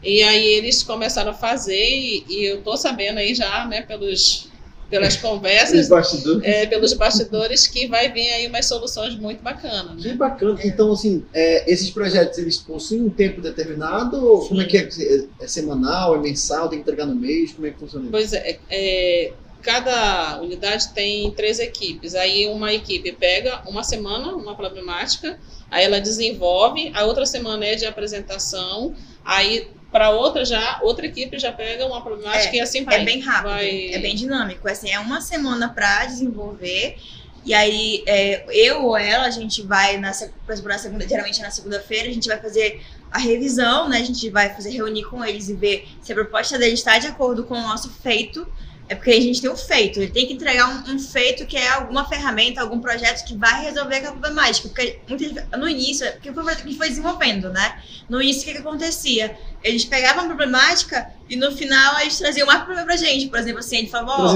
E aí eles começaram a fazer, e, e eu estou sabendo aí já, né, pelos, pelas <laughs> conversas, bastidores. é, pelos bastidores, que vai vir aí umas soluções muito bacanas. Que Né? bacana. Então, assim, é, esses projetos, eles possuem um tempo determinado? Ou como é que é? É, é semanal, é mensal, tem que entregar no mês? Como é que funciona isso? Pois é, é, cada unidade tem três equipes. Aí uma equipe pega uma semana, uma problemática, aí ela desenvolve, a outra semana é de apresentação, aí para outra já, outra equipe já pega uma problemática É, e assim vai. É bem rápido, vai- é bem dinâmico. Assim, é uma semana para desenvolver. E aí, é, eu ou ela, a gente vai, na, segunda, geralmente na segunda-feira, a gente vai fazer a revisão, né? A gente vai fazer reunir com eles e ver se a proposta deles está de acordo com o nosso feito. É porque a gente tem o feito, ele tem que entregar um, um feito que é alguma ferramenta, algum projeto que vai resolver aquela problemática. Porque muitas- no início, é porque foi que a gente foi desenvolvendo, né? No início, o que, que acontecia? Eles pegavam a problemática e no final eles traziam mais problema pra gente. Por exemplo, assim, a gente falava, ó,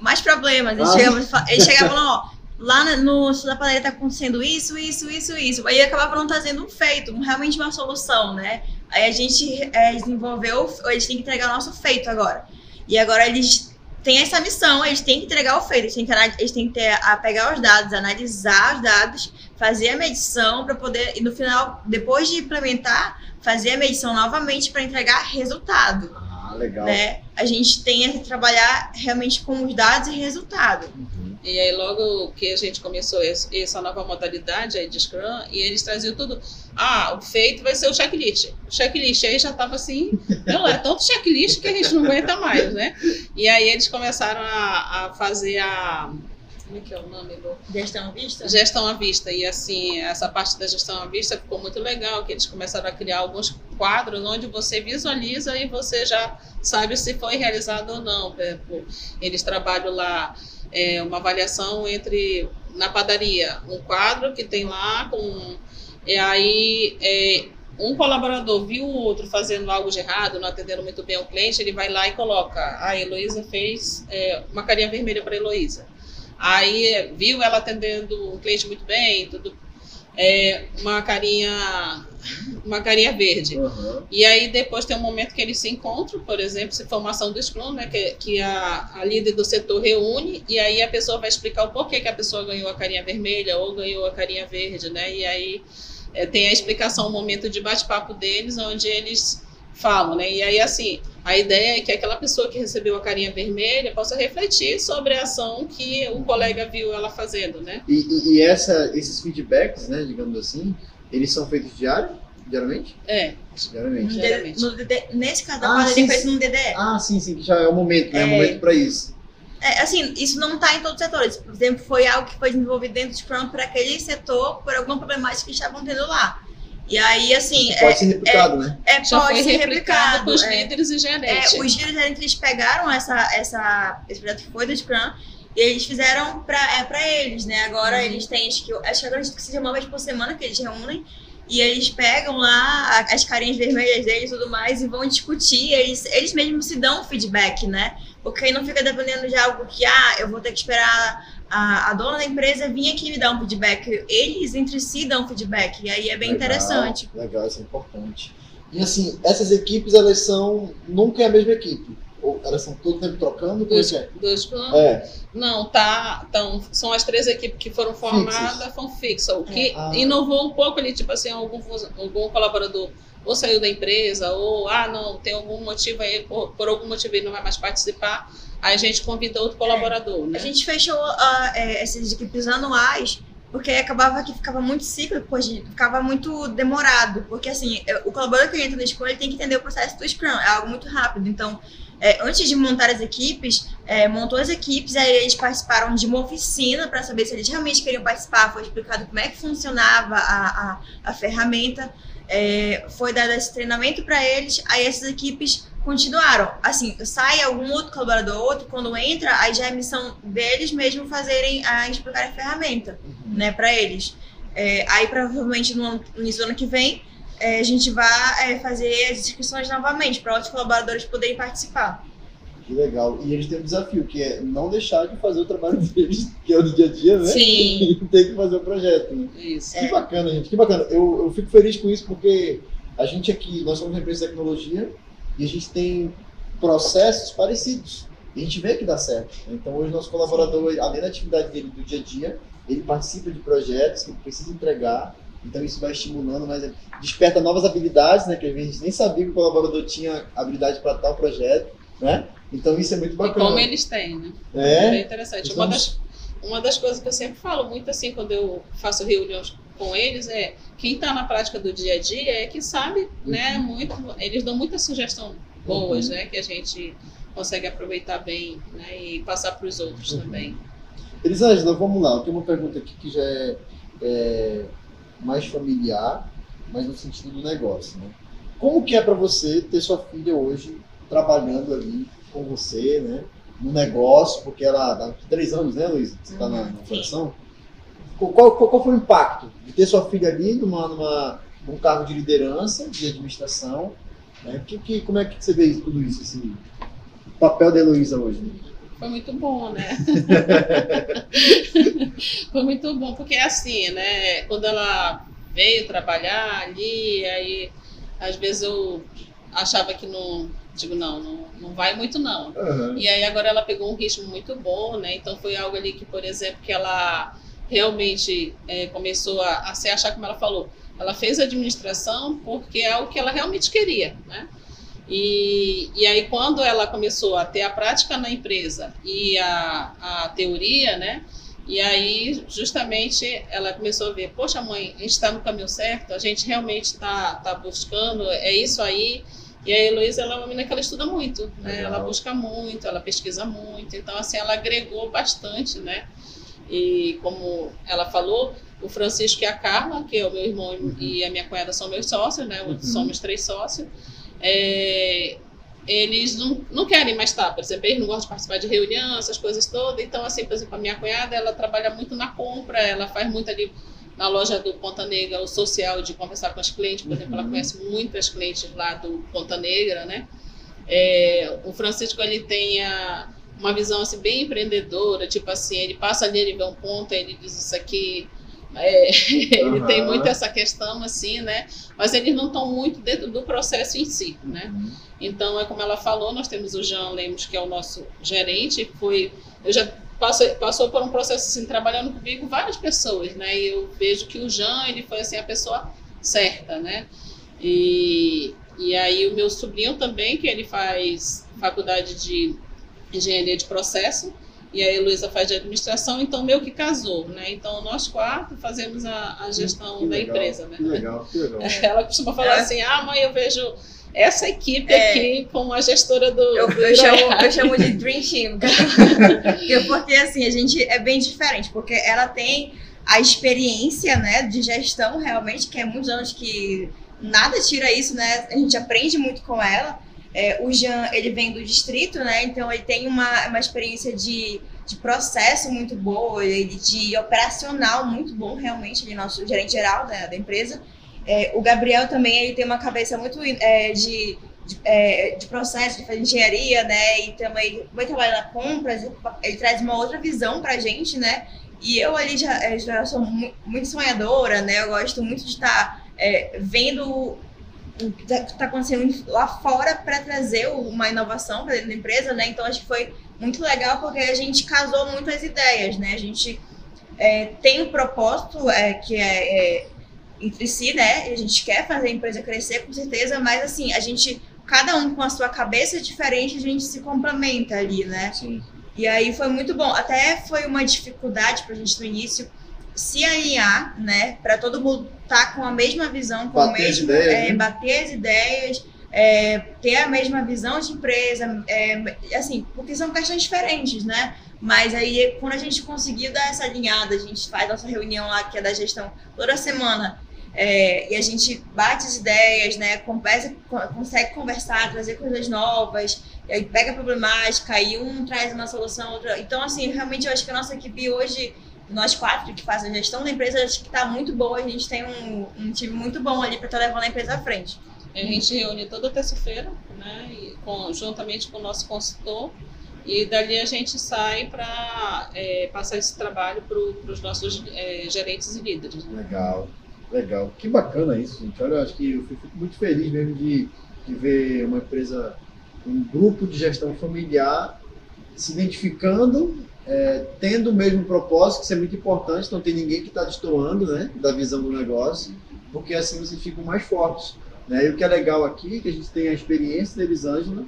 mais problemas. Eles, Ah. chegavam, eles chegavam ó, lá no sul da padaria tá acontecendo isso, isso, isso, isso. Aí acabava não trazendo um feito, um- realmente uma solução, né? Aí a gente é, desenvolveu, eles têm que entregar o nosso feito agora. E agora eles têm essa missão, eles têm que entregar o feito, eles têm que, eles têm que ter, a pegar os dados, analisar os dados, fazer a medição para poder, e no final, depois de implementar, fazer a medição novamente para entregar resultado Ah, legal. né? A gente tem que trabalhar realmente com os dados e resultado. Uhum. E aí logo que a gente começou essa nova modalidade aí de Scrum, e eles traziam tudo, ah, o feito vai ser o checklist. O checklist aí já estava assim, não, é tanto checklist que a gente não aguenta mais, né? E aí eles começaram a, a fazer a como é que é o nome do? Gestão à vista? Gestão à vista. E assim, essa parte da gestão à vista ficou muito legal, que eles começaram a criar alguns quadros onde você visualiza e você já sabe se foi realizado ou não. Eles trabalham lá é, uma avaliação entre na padaria, um quadro que tem lá com e aí é, um colaborador viu o outro fazendo algo de errado, não atendendo muito bem o cliente, ele vai lá e coloca: a Heloísa fez é, uma carinha vermelha para Heloísa. Aí viu ela atendendo o cliente muito bem, tudo é, uma carinha uma carinha verde. Uhum. E aí depois tem um momento que eles se encontram, por exemplo, se formação do Scrum, né, que, que a, a líder do setor reúne e aí a pessoa vai explicar o porquê que a pessoa ganhou a carinha vermelha ou ganhou a carinha verde, né? E aí é, tem a explicação, o um momento de bate-papo deles, onde eles falam, né? E aí assim, a ideia é que aquela pessoa que recebeu a carinha vermelha possa refletir sobre a ação que o colega viu ela fazendo, né? E, e, e essa, esses feedbacks, né, digamos assim, eles são feitos diário, diariamente? É. Diariamente. diariamente. No, nesse caso, ah, ele fez no DDE. Ah, sim, sim, que já é o momento, né? É o momento para isso. É, assim, isso não está em todos os setores. Por exemplo, foi algo que foi desenvolvido dentro do Scrum para aquele setor por alguma problemática que estavam tendo lá. E aí, assim. Isso pode ser replicado, é, né? É, Já pode foi ser replicado. replicado. os é. líderes e gerentes. É, os líderes gerentes eles pegaram essa, essa, esse projeto que foi do Scrum e eles fizeram para é, pra eles, né? Agora uhum. eles têm, acho que, acho que agora que seja uma vez por semana que eles reúnem. E eles pegam lá as carinhas vermelhas deles e tudo mais e vão discutir. Eles, eles mesmos se dão feedback, né? Porque aí não fica dependendo de algo que, ah, eu vou ter que esperar a, a dona da empresa vir aqui me dar um feedback. Eles entre si dão feedback, e aí é bem legal, interessante. Legal, isso é importante. E assim, essas equipes, elas são. Nunca é a mesma equipe. Ou elas são todo tempo trocando? Dois, é? dois planos? É. Não, tá. Então, são as três equipes que foram formadas, foram fixas. O que é. ah. inovou um pouco ali, tipo assim, algum, algum colaborador ou saiu da empresa, ou ah, não, tem algum motivo aí, por, por algum motivo ele não vai mais participar Aí a gente convida outro colaborador, é. né? A gente fechou uh, é, essas equipes anuais porque acabava que ficava muito cíclico, ficava muito demorado, porque assim, o colaborador que entra na escola ele tem que entender o processo do Scrum, é algo muito rápido. Então, é, antes de montar as equipes, é, montou as equipes, aí eles participaram de uma oficina para saber se eles realmente queriam participar, foi explicado como é que funcionava a, a, a ferramenta, é, foi dado esse treinamento para eles, aí essas equipes continuaram. Assim, sai algum outro colaborador, outro, quando entra, aí já é missão deles mesmo fazerem, a explicar a ferramenta, uhum. né, para eles. É, aí, provavelmente, no, início do ano que vem, é, a gente vai é, fazer as inscrições novamente, para outros colaboradores poderem participar. Que legal. E eles têm um desafio, que é não deixar de fazer o trabalho <laughs> deles, que é o do dia a dia, né? Sim. E <laughs> tem que fazer o projeto, né? Isso. Que é. bacana, gente. Que bacana. Eu, eu fico feliz com isso, porque a gente aqui, nós somos uma empresa de tecnologia, e a gente tem processos parecidos. E a gente vê que dá certo. Então, hoje, nosso colaborador, além da atividade dele do dia a dia, ele participa de projetos que precisa entregar. Então, isso vai estimulando, mas desperta novas habilidades, né? Que às vezes a gente nem sabia que o colaborador tinha habilidade para tal projeto, né? Então, isso é muito bacana. E como eles têm, né? É, é interessante. Uma das, uma das coisas que eu sempre falo muito assim, quando eu faço reuniões com eles é quem está na prática do dia a dia é que sabe, né, uhum. muito, eles dão muita sugestão boas, uhum. né, que a gente consegue aproveitar bem, né, e passar para os outros uhum. também. Elisângela, vamos lá, eu tenho uma pergunta aqui que já é, é mais familiar, mas no sentido do negócio, né? Como que é para você ter sua filha hoje trabalhando ali com você, né, no negócio, porque ela dá três anos, né, Luiz? Você está na, na operação? Qual, qual, qual, foi o impacto de ter sua filha ali numa, numa, num cargo de liderança, de administração? Né? Que, que, como é que você vê tudo isso, assim, o papel da Heloísa hoje? Foi muito bom, né? <laughs> foi muito bom, porque assim, né? Quando ela veio trabalhar ali, aí às vezes eu achava que não. Digo, não, não, não vai muito não. Uhum. E aí agora ela pegou um ritmo muito bom, né? Então foi algo ali que, por exemplo, que ela realmente é, começou a, a se achar, como ela falou, ela fez administração porque é o que ela realmente queria, né? E, e aí, quando ela começou a ter a prática na empresa e a, a teoria, né? E aí, justamente, ela começou a ver, poxa mãe, a gente está no caminho certo, a gente realmente está tá buscando, é isso aí. E a Heloísa, ela é uma menina que ela estuda muito, né? Ela busca muito, ela pesquisa muito. Então, assim, ela agregou bastante, né? E como ela falou, o Francisco e a Carla, que é o meu irmão uhum. e a minha cunhada são meus sócios, né? Uhum. Somos três sócios. É, eles não, não querem mais estar, por exemplo, eles não gostam de participar de reunião, essas coisas todas. Então, assim, por exemplo, a minha cunhada, ela trabalha muito na compra, ela faz muito ali na loja do Ponta Negra, o social de conversar com as clientes, por exemplo, ela uhum. conhece muitas clientes lá do Ponta Negra, né? É, o Francisco, ele tem a, uma visão, assim, bem empreendedora, tipo assim, ele passa ali, ele vê um ponto, ele diz isso aqui é, <laughs> ele uhum. tem muito essa questão, assim, né? Mas eles não estão muito dentro do processo em si, né? Uhum. Então, é como ela falou, nós temos o Jean Lemos, que é o nosso gerente, foi... Eu já passou, passou por um processo, assim, trabalhando comigo várias pessoas, né? E eu vejo que o Jean, ele foi, assim, a pessoa certa, né? E, e aí o meu sobrinho também, que ele faz faculdade de engenharia de processo, e a Heloísa faz de administração, então meio que casou, né? Então nós quatro fazemos a, a gestão que da legal, empresa, né? Que legal, que legal. <laughs> Ela costuma falar é. assim, ah, mãe, eu vejo essa equipe é. aqui com a gestora do. Eu, do eu, chamo, eu chamo de Dream Team. <laughs> porque assim, a gente é bem diferente, porque ela tem a experiência né, de gestão realmente, que é muitos anos que nada tira isso, né? A gente aprende muito com ela. É, o Jean, ele vem do distrito, né? Então ele tem uma, uma experiência de, de processo muito boa, ele de operacional muito bom, realmente, ele é nosso gerente geral da, da empresa. É, o Gabriel também ele tem uma cabeça muito é, de, de, é, de, processo, de fazer engenharia, né? E também vai trabalhar na compra, ele traz uma outra visão para a gente, né? E eu ali já, é, já sou muito sonhadora, né? Eu gosto muito de estar é, vendo o que está acontecendo lá fora para trazer uma inovação para dentro da empresa, né? Então acho que foi muito legal porque a gente casou muito as ideias, né? A gente é, tem um propósito é, que é, é, entre si, né? A gente quer fazer a empresa crescer com certeza, mas assim a gente cada um com a sua cabeça diferente a gente se complementa ali, né? Sim. E aí foi muito bom. Até foi uma dificuldade para a gente no início se alinhar, né, para todo mundo estar tá com a mesma visão, com bater o mesmo, as ideias, é, né? bater as ideias, é, ter a mesma visão de empresa, é, assim, porque são questões diferentes, né? Mas aí, quando a gente conseguiu dar essa alinhada, a gente faz nossa reunião lá, que é da gestão, toda semana, é, e a gente bate as ideias, né? Conversa, consegue conversar, trazer coisas novas, e aí pega a problemática, e um traz uma solução, outra. Então, assim, realmente eu acho que a nossa equipe hoje nós quatro que fazem a gestão da empresa, acho que está muito boa. A gente tem um, um time muito bom ali para estar tá levando a empresa à frente. A gente reúne toda terça-feira, né, com, juntamente com o nosso consultor, e dali a gente sai para é, passar esse trabalho para os nossos é, gerentes e líderes. Legal, legal. Que bacana isso, gente. Olha, eu acho que eu fico muito feliz mesmo de, de ver uma empresa, um grupo de gestão familiar se identificando é, tendo o mesmo propósito, que isso é muito importante, não tem ninguém que está destoando né, da visão do negócio, porque assim vocês ficam mais fortes. Né? E o que é legal aqui é que a gente tem a experiência da Elisângela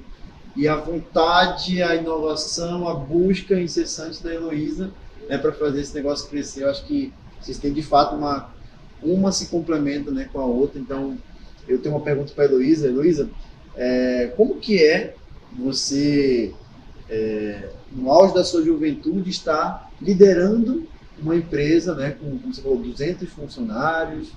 e a vontade, a inovação, a busca incessante da Heloísa né, para fazer esse negócio crescer. Eu acho que vocês têm de fato uma. Uma se complementa né, com a outra. Então, eu tenho uma pergunta para a Heloísa. Heloísa, é, como que é você é, no auge da sua juventude, está liderando uma empresa, né, com, como você falou, 200 funcionários.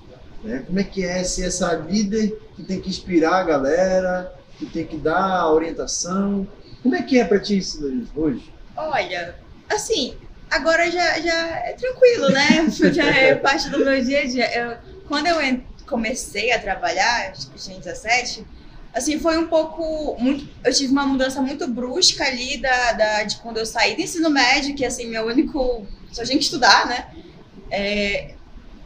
Né? Como é que é ser essa líder que tem que inspirar a galera, que tem que dar orientação? Como é que é para ti isso hoje? Olha, assim, agora já, já é tranquilo, né? <laughs> já é parte do meu dia a dia. Eu, quando eu comecei a trabalhar, acho que tinha 17, assim, foi um pouco muito, eu tive uma mudança muito brusca ali da, da de quando eu saí do ensino médio, que assim, meu único, só tinha que estudar, né? É,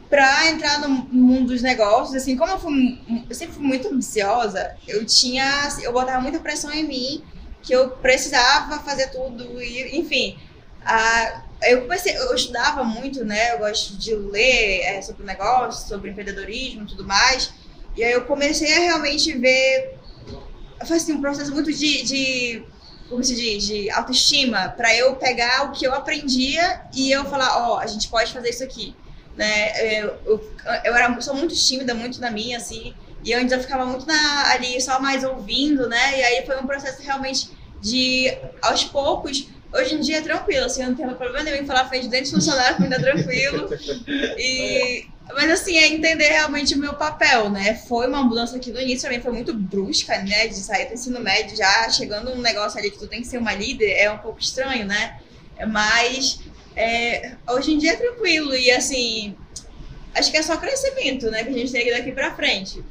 para entrar no mundo dos negócios, assim, como eu, fui, eu sempre fui muito ambiciosa, eu tinha, eu botava muita pressão em mim, que eu precisava fazer tudo e, enfim, a, eu comecei, eu estudava muito, né? Eu gosto de ler é, sobre negócio, sobre empreendedorismo e tudo mais. E aí eu comecei a realmente ver foi assim, um processo muito de, de como se diz, de autoestima, para eu pegar o que eu aprendia e eu falar, ó, oh, a gente pode fazer isso aqui. Né? Eu, eu, eu era, sou muito tímida, muito na minha, assim, e antes eu ficava muito na, ali só mais ouvindo, né? E aí foi um processo realmente de, aos poucos, hoje em dia é tranquilo, assim, eu não tenho problema nenhum falar frente de dentro funcionário, ainda tranquilo. E, mas assim, é entender realmente o meu papel, né? Foi uma mudança que no início também foi muito brusca, né? De sair do ensino médio já chegando um negócio ali que tu tem que ser uma líder, é um pouco estranho, né? Mas é, hoje em dia é tranquilo e assim, acho que é só crescimento, né? Que a gente tem daqui pra frente.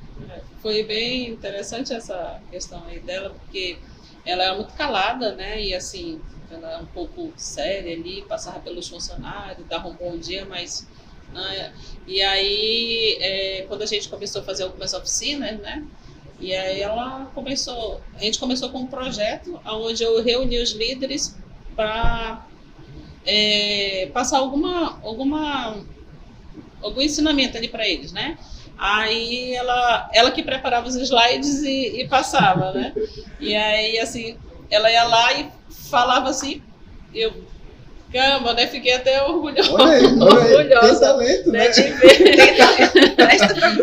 Foi bem interessante essa questão aí dela, porque ela é muito calada, né? E assim, ela é um pouco séria ali, passava pelos funcionários, dava um bom dia, mas. Né? E aí, é, quando a gente começou a fazer algumas oficinas, né? E aí ela começou, a gente começou com um projeto onde eu reuni os líderes para é, passar alguma, alguma, algum ensinamento ali para eles, né? Aí ela, ela que preparava os slides e, e passava, né? E aí, assim, ela ia lá e falava assim, eu Caramba, né? Fiquei até orgulhosa. Olha aí, olha aí. <laughs> orgulhosa talento, né? né? De <laughs> ver.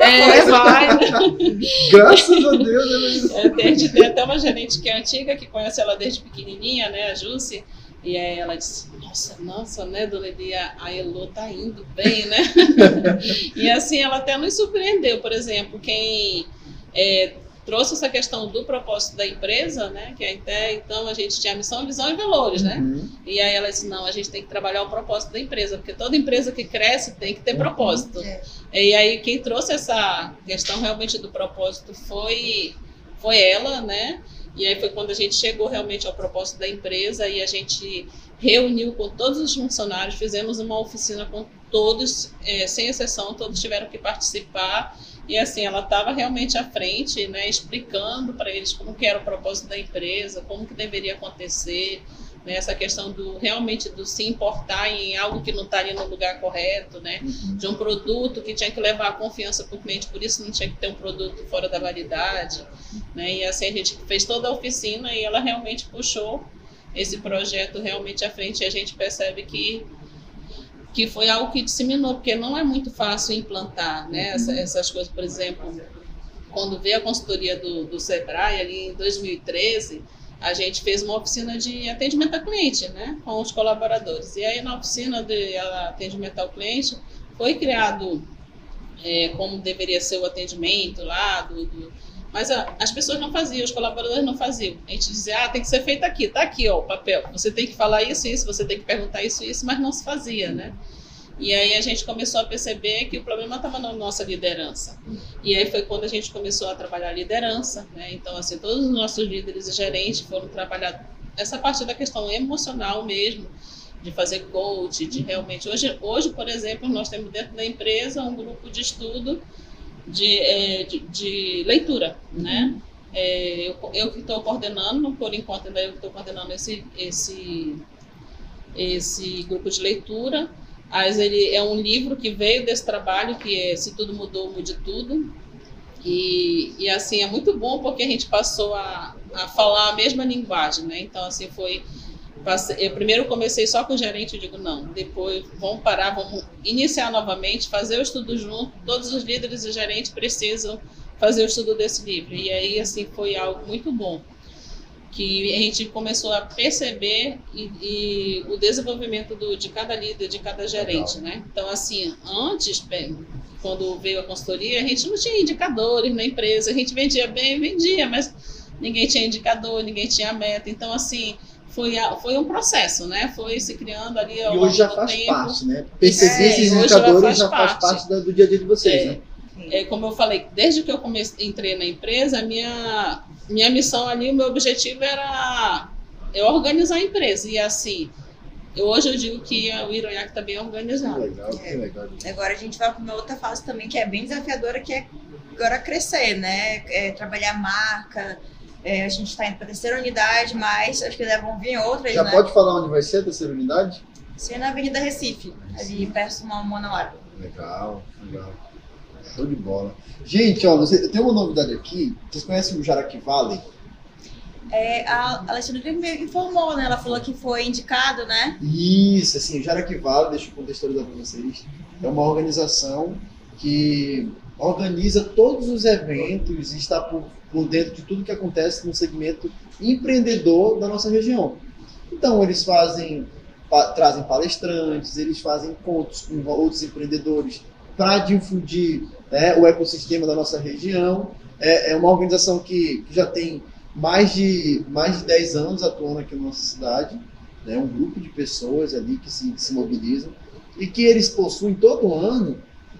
é, vai. Graças a Deus. Né? É, tem, tem até uma gerente que é antiga, que conhece ela desde pequenininha, né? A Jússia. E aí ela disse, nossa, nossa, né, dona Elia, a Elo tá indo bem, né? <laughs> e assim, ela até nos surpreendeu, por exemplo, quem é, trouxe essa questão do propósito da empresa, né? Que até então a gente tinha missão, visão e valores, né? Uhum. E aí ela disse, não, a gente tem que trabalhar o propósito da empresa, porque toda empresa que cresce tem que ter uhum. propósito. Uhum. E aí quem trouxe essa questão realmente do propósito foi, foi ela, né? E aí foi quando a gente chegou realmente ao propósito da empresa e a gente reuniu com todos os funcionários, fizemos uma oficina com todos, é, sem exceção, todos tiveram que participar e assim, ela estava realmente à frente, né, explicando para eles como que era o propósito da empresa, como que deveria acontecer, né, essa questão do realmente do se importar em algo que não estaria no lugar correto, né, uhum. de um produto que tinha que levar a confiança para o cliente, por isso não tinha que ter um produto fora da validade, né, e assim a gente fez toda a oficina e ela realmente puxou esse projeto realmente à frente e a gente percebe que que foi algo que disseminou, porque não é muito fácil implantar né, uhum. essa, essas coisas. Por exemplo, quando veio a consultoria do, do Sebrae, ali em 2013, a gente fez uma oficina de atendimento ao cliente, né, com os colaboradores. E aí, na oficina de atendimento ao cliente, foi criado é, como deveria ser o atendimento lá do, do mas as pessoas não faziam, os colaboradores não faziam. A gente dizia, ah, tem que ser feito aqui, tá aqui, ó, o papel. Você tem que falar isso, isso, você tem que perguntar isso, isso, mas não se fazia, né? E aí a gente começou a perceber que o problema estava na nossa liderança. E aí foi quando a gente começou a trabalhar a liderança, né? Então, assim, todos os nossos líderes e gerentes foram trabalhar essa parte da questão emocional mesmo, de fazer coach, de realmente... Hoje, hoje, por exemplo, nós temos dentro da empresa um grupo de estudo de, é, de, de, leitura, uhum. né? É, eu, eu que estou coordenando, por enquanto ainda eu que estou coordenando esse, esse, esse grupo de leitura, mas ele é um livro que veio desse trabalho, que é Se Tudo Mudou, Mude Tudo, e, e assim, é muito bom porque a gente passou a, a falar a mesma linguagem, né? Então, assim, foi eu primeiro comecei só com o gerente, eu digo, não, depois vamos parar, vamos iniciar novamente, fazer o estudo junto, todos os líderes e gerentes precisam fazer o estudo desse livro. E aí, assim, foi algo muito bom, que a gente começou a perceber e, e o desenvolvimento do, de cada líder, de cada gerente, Legal. né? Então, assim, antes, quando veio a consultoria, a gente não tinha indicadores na empresa, a gente vendia bem, vendia, mas ninguém tinha indicador, ninguém tinha meta. Então, assim, foi, foi um processo, né? Foi se criando ali E hoje já faz tempo. parte, né? Perceber é, esses indicadores já faz, já faz parte do dia a dia de vocês, é, né? É, como eu falei, desde que eu comecei, entrei na empresa, minha, minha missão ali, o meu objetivo era eu organizar a empresa. E assim, eu, hoje eu digo que o Ironhac está bem organizado. Que legal, que legal. É, agora a gente vai para uma outra fase também que é bem desafiadora, que é agora crescer, né? É, trabalhar marca, é, a gente está indo para a terceira unidade, mas acho que vão vir outras. Já né? pode falar onde vai ser a terceira unidade? Ser na Avenida Recife, ali perto de uma Monauara. Legal, legal. Show de bola. Gente, ó, tem uma novidade aqui. Vocês conhecem o Jaraqui Valley? É, a Alexandre me informou, né? Ela falou que foi indicado, né? Isso, assim, o Jaraqui Vale, deixa eu contextualizar para vocês, é uma organização que organiza todos os eventos e está por, por dentro de tudo que acontece no segmento empreendedor da nossa região. Então, eles fazem, pa, trazem palestrantes, eles fazem encontros com outros empreendedores para difundir né, o ecossistema da nossa região. É, é uma organização que, que, já tem mais de, mais de 10 anos atuando aqui na nossa cidade, né, um grupo de pessoas ali que se, que se mobilizam e que eles possuem todo ano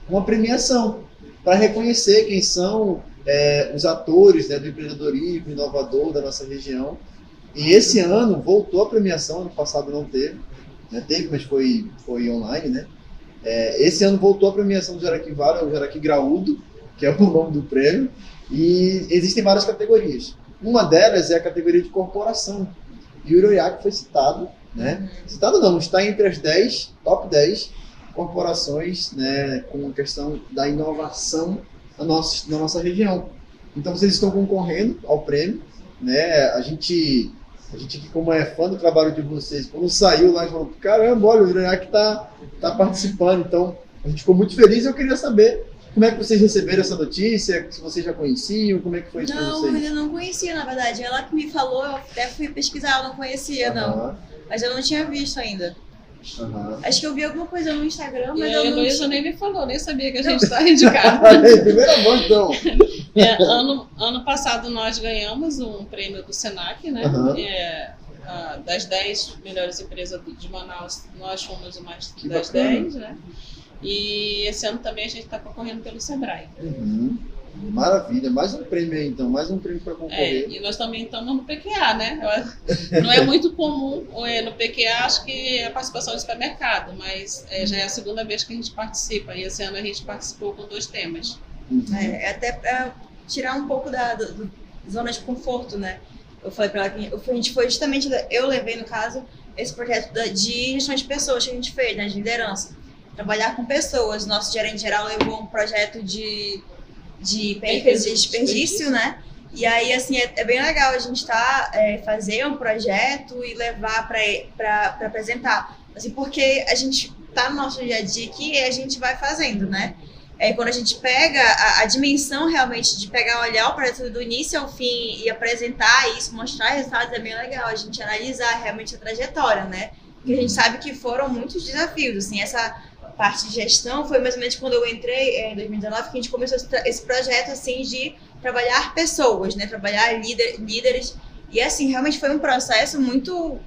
uma premiação para reconhecer quem são é, os atores né, do empreendedorismo inovador da nossa região. E esse ano voltou a premiação, ano passado não teve, né, teve, mas foi, foi online, né? É, esse ano voltou a premiação do Jaraqui Vara, o Jaraqui Graúdo, que é o <laughs> nome do prêmio, e existem várias categorias. Uma delas é a categoria de corporação. E o Iroiac foi citado, né? Citado não, está entre as 10, top 10 corporações né, com a questão da inovação na nossa, na nossa região. Então vocês estão concorrendo ao prêmio, né? A gente, a gente que como é fã do trabalho de vocês, quando saiu lá, a gente falou, caramba, olha, o Iraque está tá participando. Então a gente ficou muito feliz e eu queria saber como é que vocês receberam essa notícia, se vocês já conheciam, como é que foi isso não, para vocês? Não, eu não conhecia, na verdade. Ela que me falou, eu até fui pesquisar, eu não conhecia, uhum. não. Mas eu não tinha visto ainda. Uhum. Acho que eu vi alguma coisa no Instagram, mas e eu não. A Luísa nem me falou, nem sabia que a gente está indicado. <laughs> Primeira mão, então. <laughs> É, ano, ano passado nós ganhamos um prêmio do Senac, né? Uhum. É, das 10 melhores empresas de Manaus, nós fomos uma das 10, né? E esse ano também a gente está concorrendo pelo Sebrae. Uhum. Maravilha, mais um prêmio aí então, mais um prêmio para concorrer. É, e nós também estamos no PQA, né? Não é muito comum é, no PQA, acho que é a participação de supermercado, mas é, já é a segunda vez que a gente participa. E esse ano a gente participou com dois temas. Uhum. É, até para tirar um pouco da do, do, zona de conforto, né? Eu falei para ela que a gente foi justamente, eu levei no caso, esse projeto de gestão de pessoas que a gente fez, né? De liderança. Trabalhar com pessoas. Nosso gerente geral levou um projeto de de perdas de desperdício, né? E aí, assim, é, é bem legal a gente tá, é, fazer um projeto e levar para apresentar. Assim, porque a gente tá no nosso dia a dia aqui e a gente vai fazendo, né? É, quando a gente pega a, a, dimensão realmente de pegar, olhar o projeto do início ao fim e apresentar isso, mostrar resultados, é bem legal. A gente analisar realmente a trajetória, né? Porque a gente sabe que foram muitos desafios, assim, essa parte de gestão foi mais ou menos quando eu entrei é, em 2019 que a gente começou esse projeto assim de trabalhar pessoas, né? Trabalhar líder, líderes e assim realmente foi um processo muito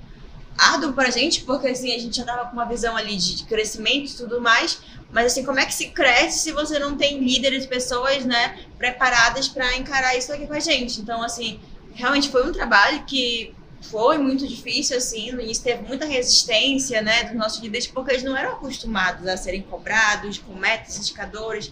árduo para a gente porque assim a gente já tava com uma visão ali de, crescimento e tudo mais, mas assim como é que se cresce se você não tem líderes, pessoas, né, preparadas para encarar isso aqui com a gente? Então assim realmente foi um trabalho que foi muito difícil, assim, no início teve muita resistência, né, dos nossos líderes, porque eles não eram acostumados a serem cobrados com metas, indicadores.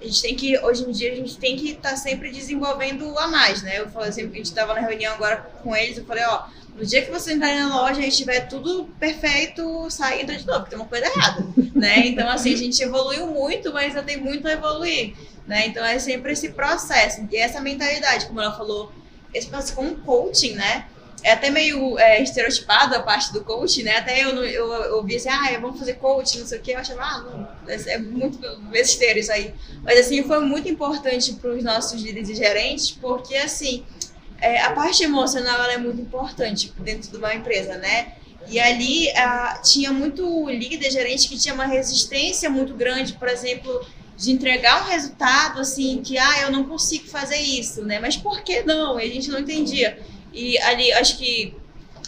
A gente tem que, hoje em dia, a gente tem que estar tá sempre desenvolvendo a mais, né? Eu falei assim, a gente estava na reunião agora com eles, eu falei, ó, no dia que você entrar na loja e estiver tudo perfeito, sai e entra de novo, porque tem uma coisa errada, né? Então, assim, a gente evoluiu muito, mas ainda tem muito a evoluir, né? Então, é sempre esse processo. E essa mentalidade, como ela falou, esse processo com coaching, né? É até meio é, estereotipado a parte do coach, né? Até eu, eu, eu ouvi assim, ah, vamos fazer coach, não sei o quê. Eu achava, ah, não, é, é muito besteira isso aí. Mas, assim, foi muito importante para os nossos líderes e gerentes, porque, assim, é, a parte emocional ela é muito importante dentro de uma empresa, né? E ali a, tinha muito líder, gerente que tinha uma resistência muito grande, por exemplo, de entregar um resultado assim que ah, eu não consigo fazer isso, né? Mas por que não? E a gente não entendia. E ali, acho que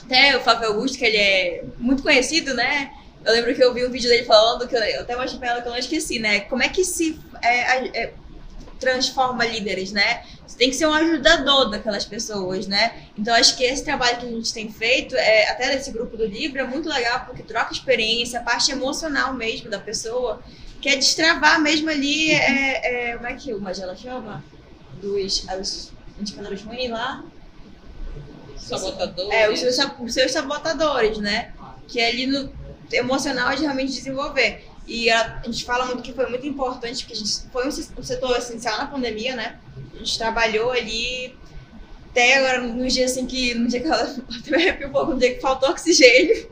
até o Flávio Augusto, que ele é muito conhecido, né? Eu lembro que eu vi um vídeo dele falando, que eu, até mostrei pra ela que eu não esqueci, né? Como é que se é, é, transforma líderes, né? Você tem que ser um ajudador daquelas pessoas, né? Então acho que esse trabalho que a gente tem feito, é, até nesse grupo do livro, é muito legal porque troca experiência, a parte emocional mesmo da pessoa, que é destravar mesmo ali, é, é, como é que o Magela chama? Dos os indicadores ruins lá. Sabotadores. É, os seus, os seus sabotadores, né? Que é ali no emocional de realmente desenvolver. E a, a, gente fala muito que foi muito importante, porque a gente foi um, setor essencial na pandemia, né? A gente trabalhou ali até agora, nos dias assim que, no dia que ela <laughs> arrepio um pouco, no dia que faltou oxigênio,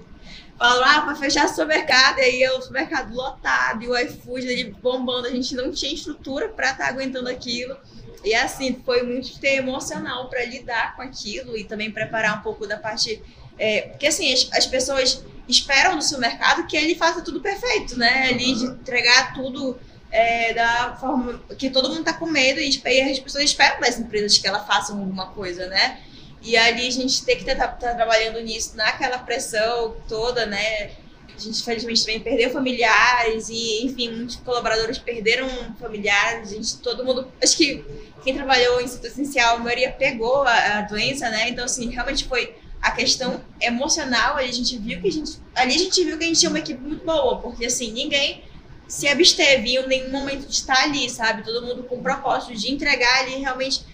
falaram, ah, para fechar o supermercado, e aí o supermercado lotado, e o iFood ali bombando, a gente não tinha estrutura para estar tá aguentando aquilo. E assim, foi muito emocional para lidar com aquilo e também preparar um pouco da parte. É, porque assim, as, as, pessoas esperam do seu mercado que ele faça tudo perfeito, né? Ali de entregar tudo é, da forma que todo mundo tá com medo e, e as pessoas esperam das empresas que elas façam alguma coisa, né? E ali a gente tem que estar tá trabalhando nisso, naquela pressão toda, né? A gente, infelizmente, também perdeu familiares e, enfim, muitos colaboradores perderam familiares. A gente, todo mundo. Acho que quem trabalhou em setor essencial, a maioria pegou a, a, doença, né? Então, assim, realmente foi a questão emocional. Ali a gente viu que a gente. Ali a gente viu que a gente tinha uma equipe muito boa, porque, assim, ninguém se absteve em nenhum momento de estar ali, sabe? Todo mundo com o propósito de entregar ali realmente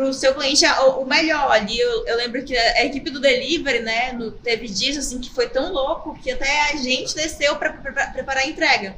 para o seu cliente o, o melhor ali. Eu, eu, lembro que a, equipe do delivery, né, no, teve dias assim que foi tão louco que até a gente desceu para preparar a entrega.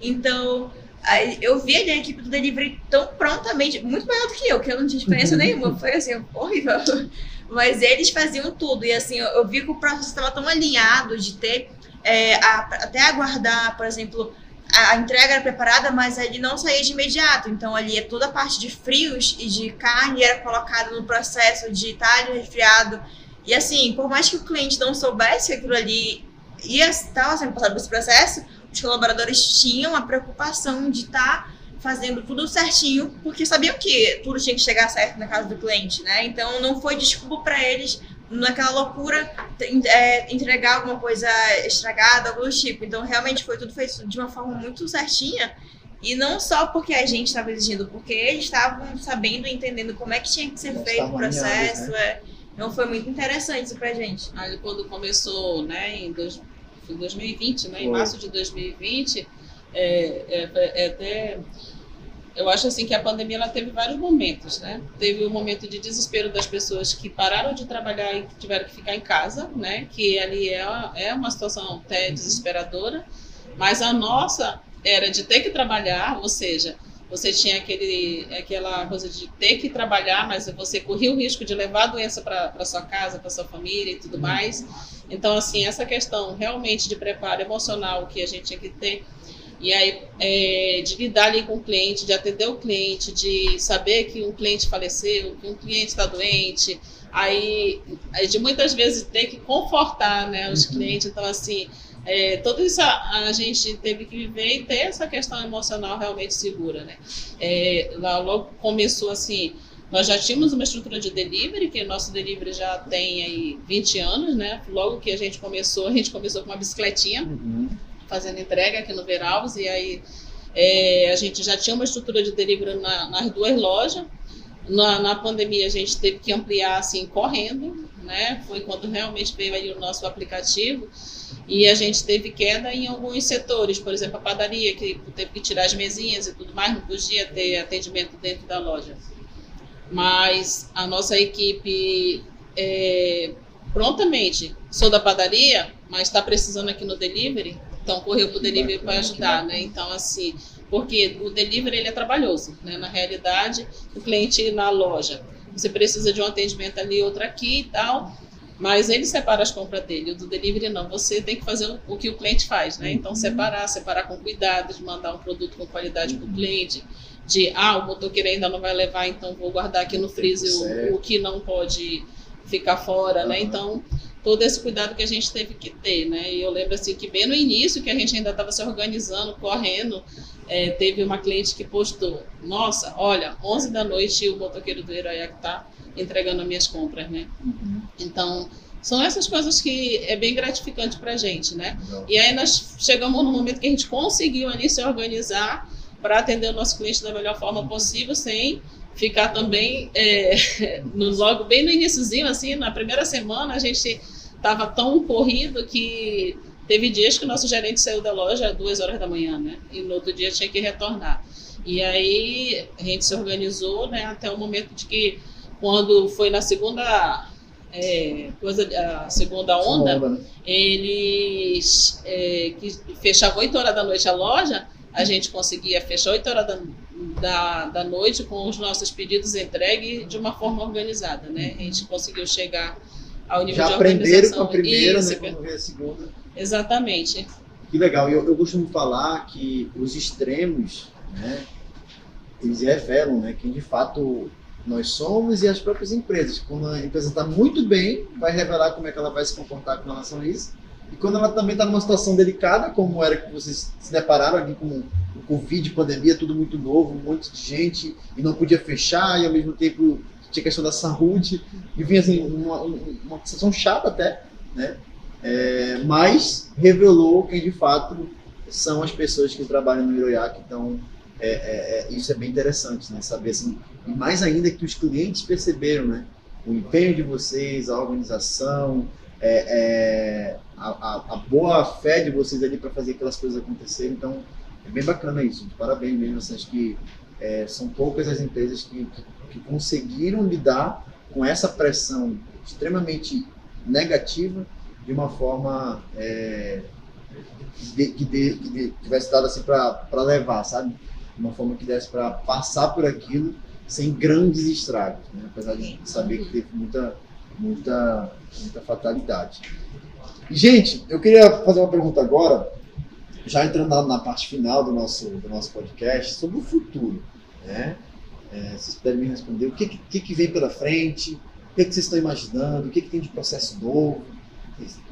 Então, aí, eu vi ali a equipe do delivery tão prontamente, muito maior do que eu, que eu não tinha experiência nenhuma. Foi assim, horrível. <laughs> Mas eles faziam tudo. E assim, eu, eu vi que o processo estava tão alinhado de ter é, a, até aguardar, por exemplo, a entrega era preparada, mas ele não saía de imediato. Então ali é toda a parte de frios e de carne era colocada no processo de talho resfriado. E assim, por mais que o cliente não soubesse que aquilo ali ia estar sendo passado por esse processo, os colaboradores tinham a preocupação de estar tá fazendo tudo certinho, porque sabiam que tudo tinha que chegar certo na casa do cliente, né? Então não foi desculpa para eles naquela loucura é, entregar alguma coisa estragada, algo do tipo. Então, realmente foi tudo feito de uma forma muito certinha. E não só porque a gente estava exigindo, porque eles estavam sabendo e entendendo como é que tinha que ser Nós feito o processo. Né? É. Então foi muito interessante isso pra gente. Aí quando começou, né, em dois, 2020, né, em março de 2020, é, é, é até eu acho assim que a pandemia ela teve vários momentos, né? Teve o um momento de desespero das pessoas que pararam de trabalhar e tiveram que ficar em casa, né? Que ali é, é uma situação até desesperadora, mas a nossa era de ter que trabalhar, ou seja, você tinha aquele, aquela coisa de ter que trabalhar, mas você corria o risco de levar a doença para sua casa, para sua família e tudo mais. Então, assim, essa questão realmente de preparo emocional que a gente tinha que ter e aí, é, de lidar ali com o cliente, de atender o cliente, de saber que um cliente faleceu, que um cliente está doente, aí, de muitas vezes ter que confortar né, os uhum. clientes. Então, assim, é, tudo isso a, a, gente teve que viver e ter essa questão emocional realmente segura. Né? É, lá, logo começou assim. Nós já tínhamos uma estrutura de delivery, que o nosso delivery já tem aí 20 anos, né? Logo que a gente começou, a gente começou com uma bicicletinha. Uhum fazendo entrega aqui no Veralves, e aí é, a gente já tinha uma estrutura de delivery na, nas duas lojas. Na, na, pandemia a gente teve que ampliar assim correndo, né? Foi quando realmente veio aí o nosso aplicativo e a gente teve queda em alguns setores, por exemplo a padaria que teve que tirar as mesinhas e tudo mais, não podia ter atendimento dentro da loja. Mas a nossa equipe é, prontamente sou da padaria, mas está precisando aqui no delivery, então, correu para o delivery para ajudar, né? Então, assim, porque o delivery ele é trabalhoso, né? Na realidade, o cliente ir na loja, você precisa de um atendimento ali, outro aqui e tal, mas ele separa as compras dele. O do delivery não, você tem que fazer o que o cliente faz, né? Então, separar, separar com cuidado, de mandar um produto com qualidade para o cliente, de, ah, o motoqueiro ainda não vai levar, então vou guardar aqui no freezer o, o que não pode ficar fora, né? Então, todo esse cuidado que a gente teve que ter, né? E eu lembro assim que bem no início que a gente ainda estava se organizando, correndo, é, teve uma cliente que postou, nossa, olha, 11 da noite o motoqueiro do Iraiá está entregando as minhas compras, né? Uhum. Então, são essas coisas que é bem gratificante para a gente, né? E aí nós chegamos no momento que a gente conseguiu ali se organizar para atender o nosso cliente da melhor forma possível, sem ficar também é, <laughs> no, logo bem no iníciozinho, assim, na primeira semana a gente estava tão corrido que teve dias que o nosso gerente saiu da loja às duas horas da manhã, né? E no outro dia tinha que retornar. E aí a gente se organizou, né? Até o momento de que quando foi na segunda é, coisa, a segunda onda, né? eles é, que fechavam 8 horas da noite a loja, a gente conseguia fechar 8 horas da, da, da noite com os nossos pedidos entregues de uma forma organizada, né? A gente conseguiu chegar ao nível Já de aprenderam com a primeira, Isso, né? Quando vem a segunda. Exatamente. Que legal. Eu, eu costumo falar que os extremos, né, eles revelam, né, quem de fato nós somos e as próprias empresas. Quando a empresa está muito bem, vai revelar como é que ela vai se comportar com relação a isso. E quando ela também está numa situação delicada, como era que vocês se depararam ali com o Covid, pandemia, tudo muito novo, um monte de gente e não podia fechar e ao mesmo tempo tinha questão da saúde e vinha assim uma, uma situação chata até, né? É, mas revelou quem de fato são as pessoas que trabalham no Iroiac, então é, é, é, isso é bem interessante, né? Saber assim, e mais ainda que os clientes perceberam, né? O empenho de vocês, a organização, é, é, a, a, a, boa fé de vocês ali para fazer aquelas coisas acontecerem. Então, é bem bacana isso. Parabéns mesmo. Assim, acho que é, são poucas as empresas que, que, que, conseguiram lidar com essa pressão extremamente negativa de uma forma é, que, de, que tivesse dado assim para levar, sabe? De uma forma que desse para passar por aquilo sem grandes estragos, né? apesar de saber que teve muita, muita, muita fatalidade. Gente, eu queria fazer uma pergunta agora, já entrando na, na parte final do nosso, do nosso podcast, sobre o futuro. Né? É, vocês puderem me responder o que, que, que vem pela frente, o que, que vocês estão imaginando, o que, que tem de processo novo,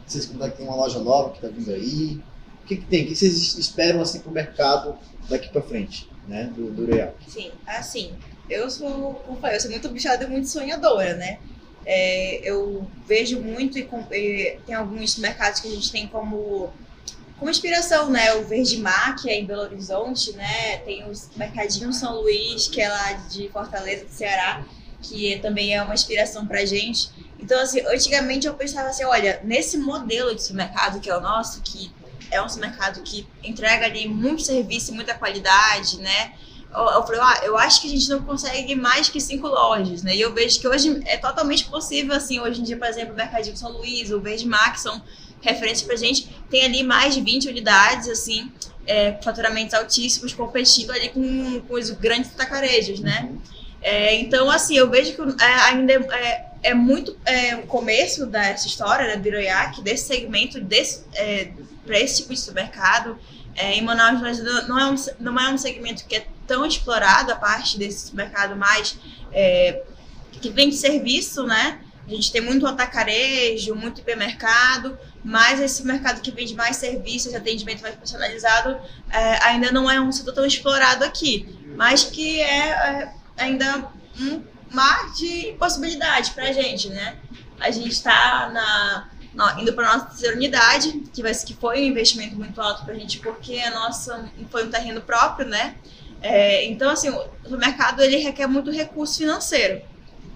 vocês contaram que tem uma loja nova que está vindo aí, o que, que tem, o que vocês esperam assim, para o mercado daqui para frente, né, do, do Real? Sim, assim, eu sou, eu sou muito bichada e muito sonhadora, né? É, eu vejo muito e, e, tem alguns mercados que a gente tem como, como inspiração, né? O Verde Mar, que é em Belo Horizonte, né? Tem o Mercadinho São Luís, que é lá de Fortaleza, do Ceará, que também é uma inspiração pra gente. Então, assim, antigamente eu pensava assim, olha, nesse modelo de supermercado que é o nosso, que é um supermercado que entrega ali muito serviço muita qualidade, né? eu falei, ah, eu acho que a gente não consegue mais que cinco lojas, né? E eu vejo que hoje é totalmente possível, assim, hoje em dia, por exemplo, o Mercadinho São Luís, o Verde Mar, são referências pra gente, tem ali mais de 20 unidades, assim, é, faturamentos altíssimos, competindo ali com, com os grandes tacarejos, né? Uhum. É, então, assim, eu vejo que é, ainda é, é muito é, o começo dessa história, né, do desse segmento, desse, é, para esse tipo de supermercado. É, em Manaus, não é, um, não é um segmento que é tão explorado, a parte desse mercado mais é, que vem de serviço, né? A gente tem muito atacarejo, muito hipermercado, mas esse mercado que vende mais serviços, atendimento mais personalizado, é, ainda não é um setor tão explorado aqui, mas que é, é ainda um mar de possibilidade para a gente, né? A gente está na, na, indo para nossa terceira unidade, que, vai, que foi um investimento muito alto para a gente, porque a nossa foi um terreno próprio, né? É, então, assim, o mercado ele requer muito recurso financeiro.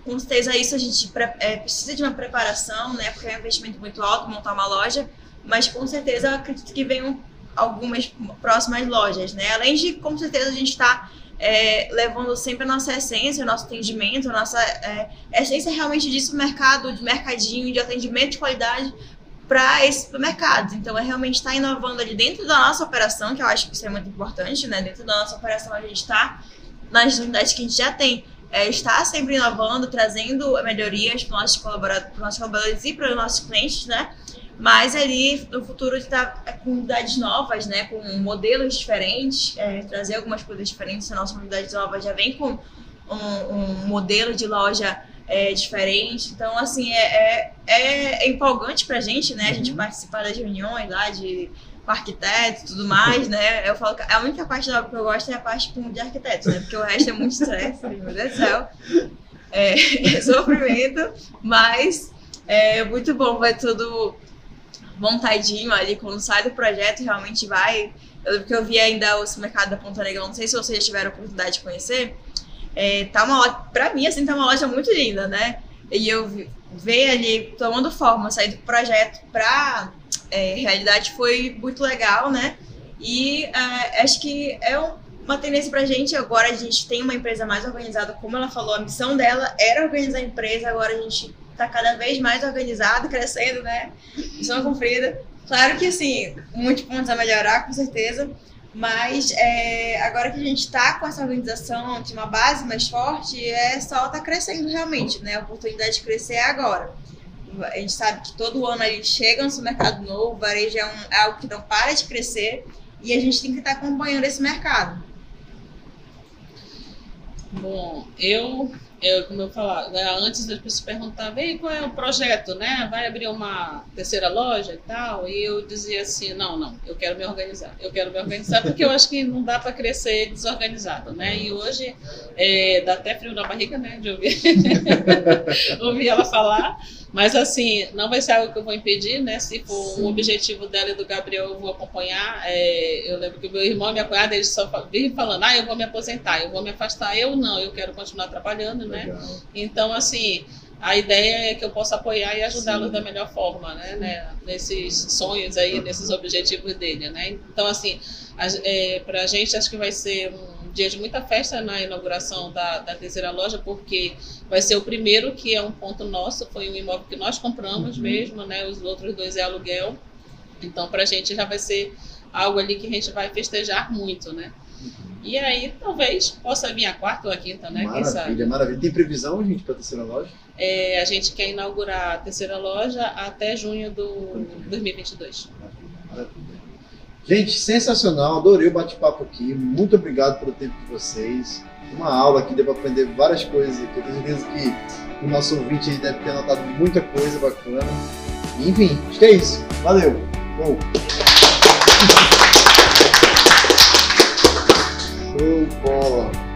Com certeza, isso a gente é, precisa de uma preparação, né? Porque é um investimento muito alto montar uma loja, mas com certeza acredito que venham algumas próximas lojas, né? Além de, com certeza, a gente está é, levando sempre a nossa essência, o nosso atendimento, a nossa é, essência realmente disso, mercado, de mercadinho, de atendimento de qualidade para esses supermercados. Então, é realmente estar tá inovando ali dentro da nossa operação, que eu acho que isso é muito importante, né? Dentro da nossa operação, a gente está nas unidades que a gente já tem. É, está sempre inovando, trazendo melhorias para os nossos colaboradores, nossos colaboradores e para os nossos clientes, né? Mas ali no futuro está é, com unidades novas, né? Com modelos diferentes, é, trazer algumas coisas diferentes. A nossa unidade nova já vem com um, um modelo de loja é, diferente. Então, assim, é, é, é empolgante pra gente, né? A gente uhum. participar das reuniões lá de com arquitetos e tudo mais, né? Eu falo que a única parte da obra que eu gosto é a parte de arquitetos, né? Porque o resto é muito estresse, <laughs> meu Deus do céu. É, <laughs> é sofrimento, mas é muito bom, vai tudo montadinho ali, quando sai do projeto, realmente vai. Eu lembro que eu vi ainda o mercado da Ponta Negra, não sei se vocês já tiveram a oportunidade de conhecer, é, tá uma loja, pra mim, assim, tá uma loja muito linda, né? E eu ver ali tomando forma, sair do projeto pra é, realidade foi muito legal, né? E é, acho que é uma tendência pra gente. Agora a gente tem uma empresa mais organizada, como ela falou, a missão dela era organizar a empresa, agora a gente tá cada vez mais organizado, <laughs> crescendo, né? Missão cumprida. Claro que, assim, muitos pontos a melhorar, com certeza, Mas é, agora que a gente está com essa organização, de uma base mais forte, é só tá crescendo realmente, né? A oportunidade de crescer é agora. A gente sabe que todo ano aí chega no mercado novo, o varejo é, um, é algo que não para de crescer e a gente tem que estar acompanhando esse mercado. Bom, eu eu, como eu falava, né, antes das pessoas perguntavam, qual é o projeto, né? Vai abrir uma terceira loja e tal? E eu dizia assim, não, não, eu quero me organizar. Eu quero me organizar porque eu acho que não dá para crescer desorganizado, né? E hoje é, dá até frio na barriga, né? De ouvir, <laughs> ouvir ela falar. Mas assim, não vai ser algo que eu vou impedir, né? Se for Sim. um objetivo dela e do Gabriel, eu vou acompanhar. É, eu lembro que o meu irmão e minha cunhada, eles só vivem falando, ah, eu vou me aposentar, eu vou me afastar. Eu não, eu quero continuar trabalhando, né? Legal. Então, assim, a ideia é que eu possa apoiar e ajudá-los da melhor forma, né, né, nesses sonhos aí, nesses objetivos dele, né. Então, assim, é, para a gente acho que vai ser um dia de muita festa na inauguração da, da terceira loja, porque vai ser o primeiro que é um ponto nosso, foi um imóvel que nós compramos uhum. mesmo, né, os outros dois é aluguel. Então, para a gente já vai ser algo ali que a gente vai festejar muito, né. E aí, talvez possa vir a quarta ou a quinta, né? Maravilha, maravilha. Tem previsão, gente, para a terceira loja? É, a gente quer inaugurar a terceira loja até junho do 2022. Maravilha. Gente, sensacional. Adorei o bate-papo aqui. Muito obrigado pelo tempo de vocês. Uma aula aqui, deu para aprender várias coisas aqui. Eu tenho certeza que o nosso ouvinte aí deve ter anotado muita coisa bacana. Enfim, acho que é isso. Valeu. Bom. Show bola!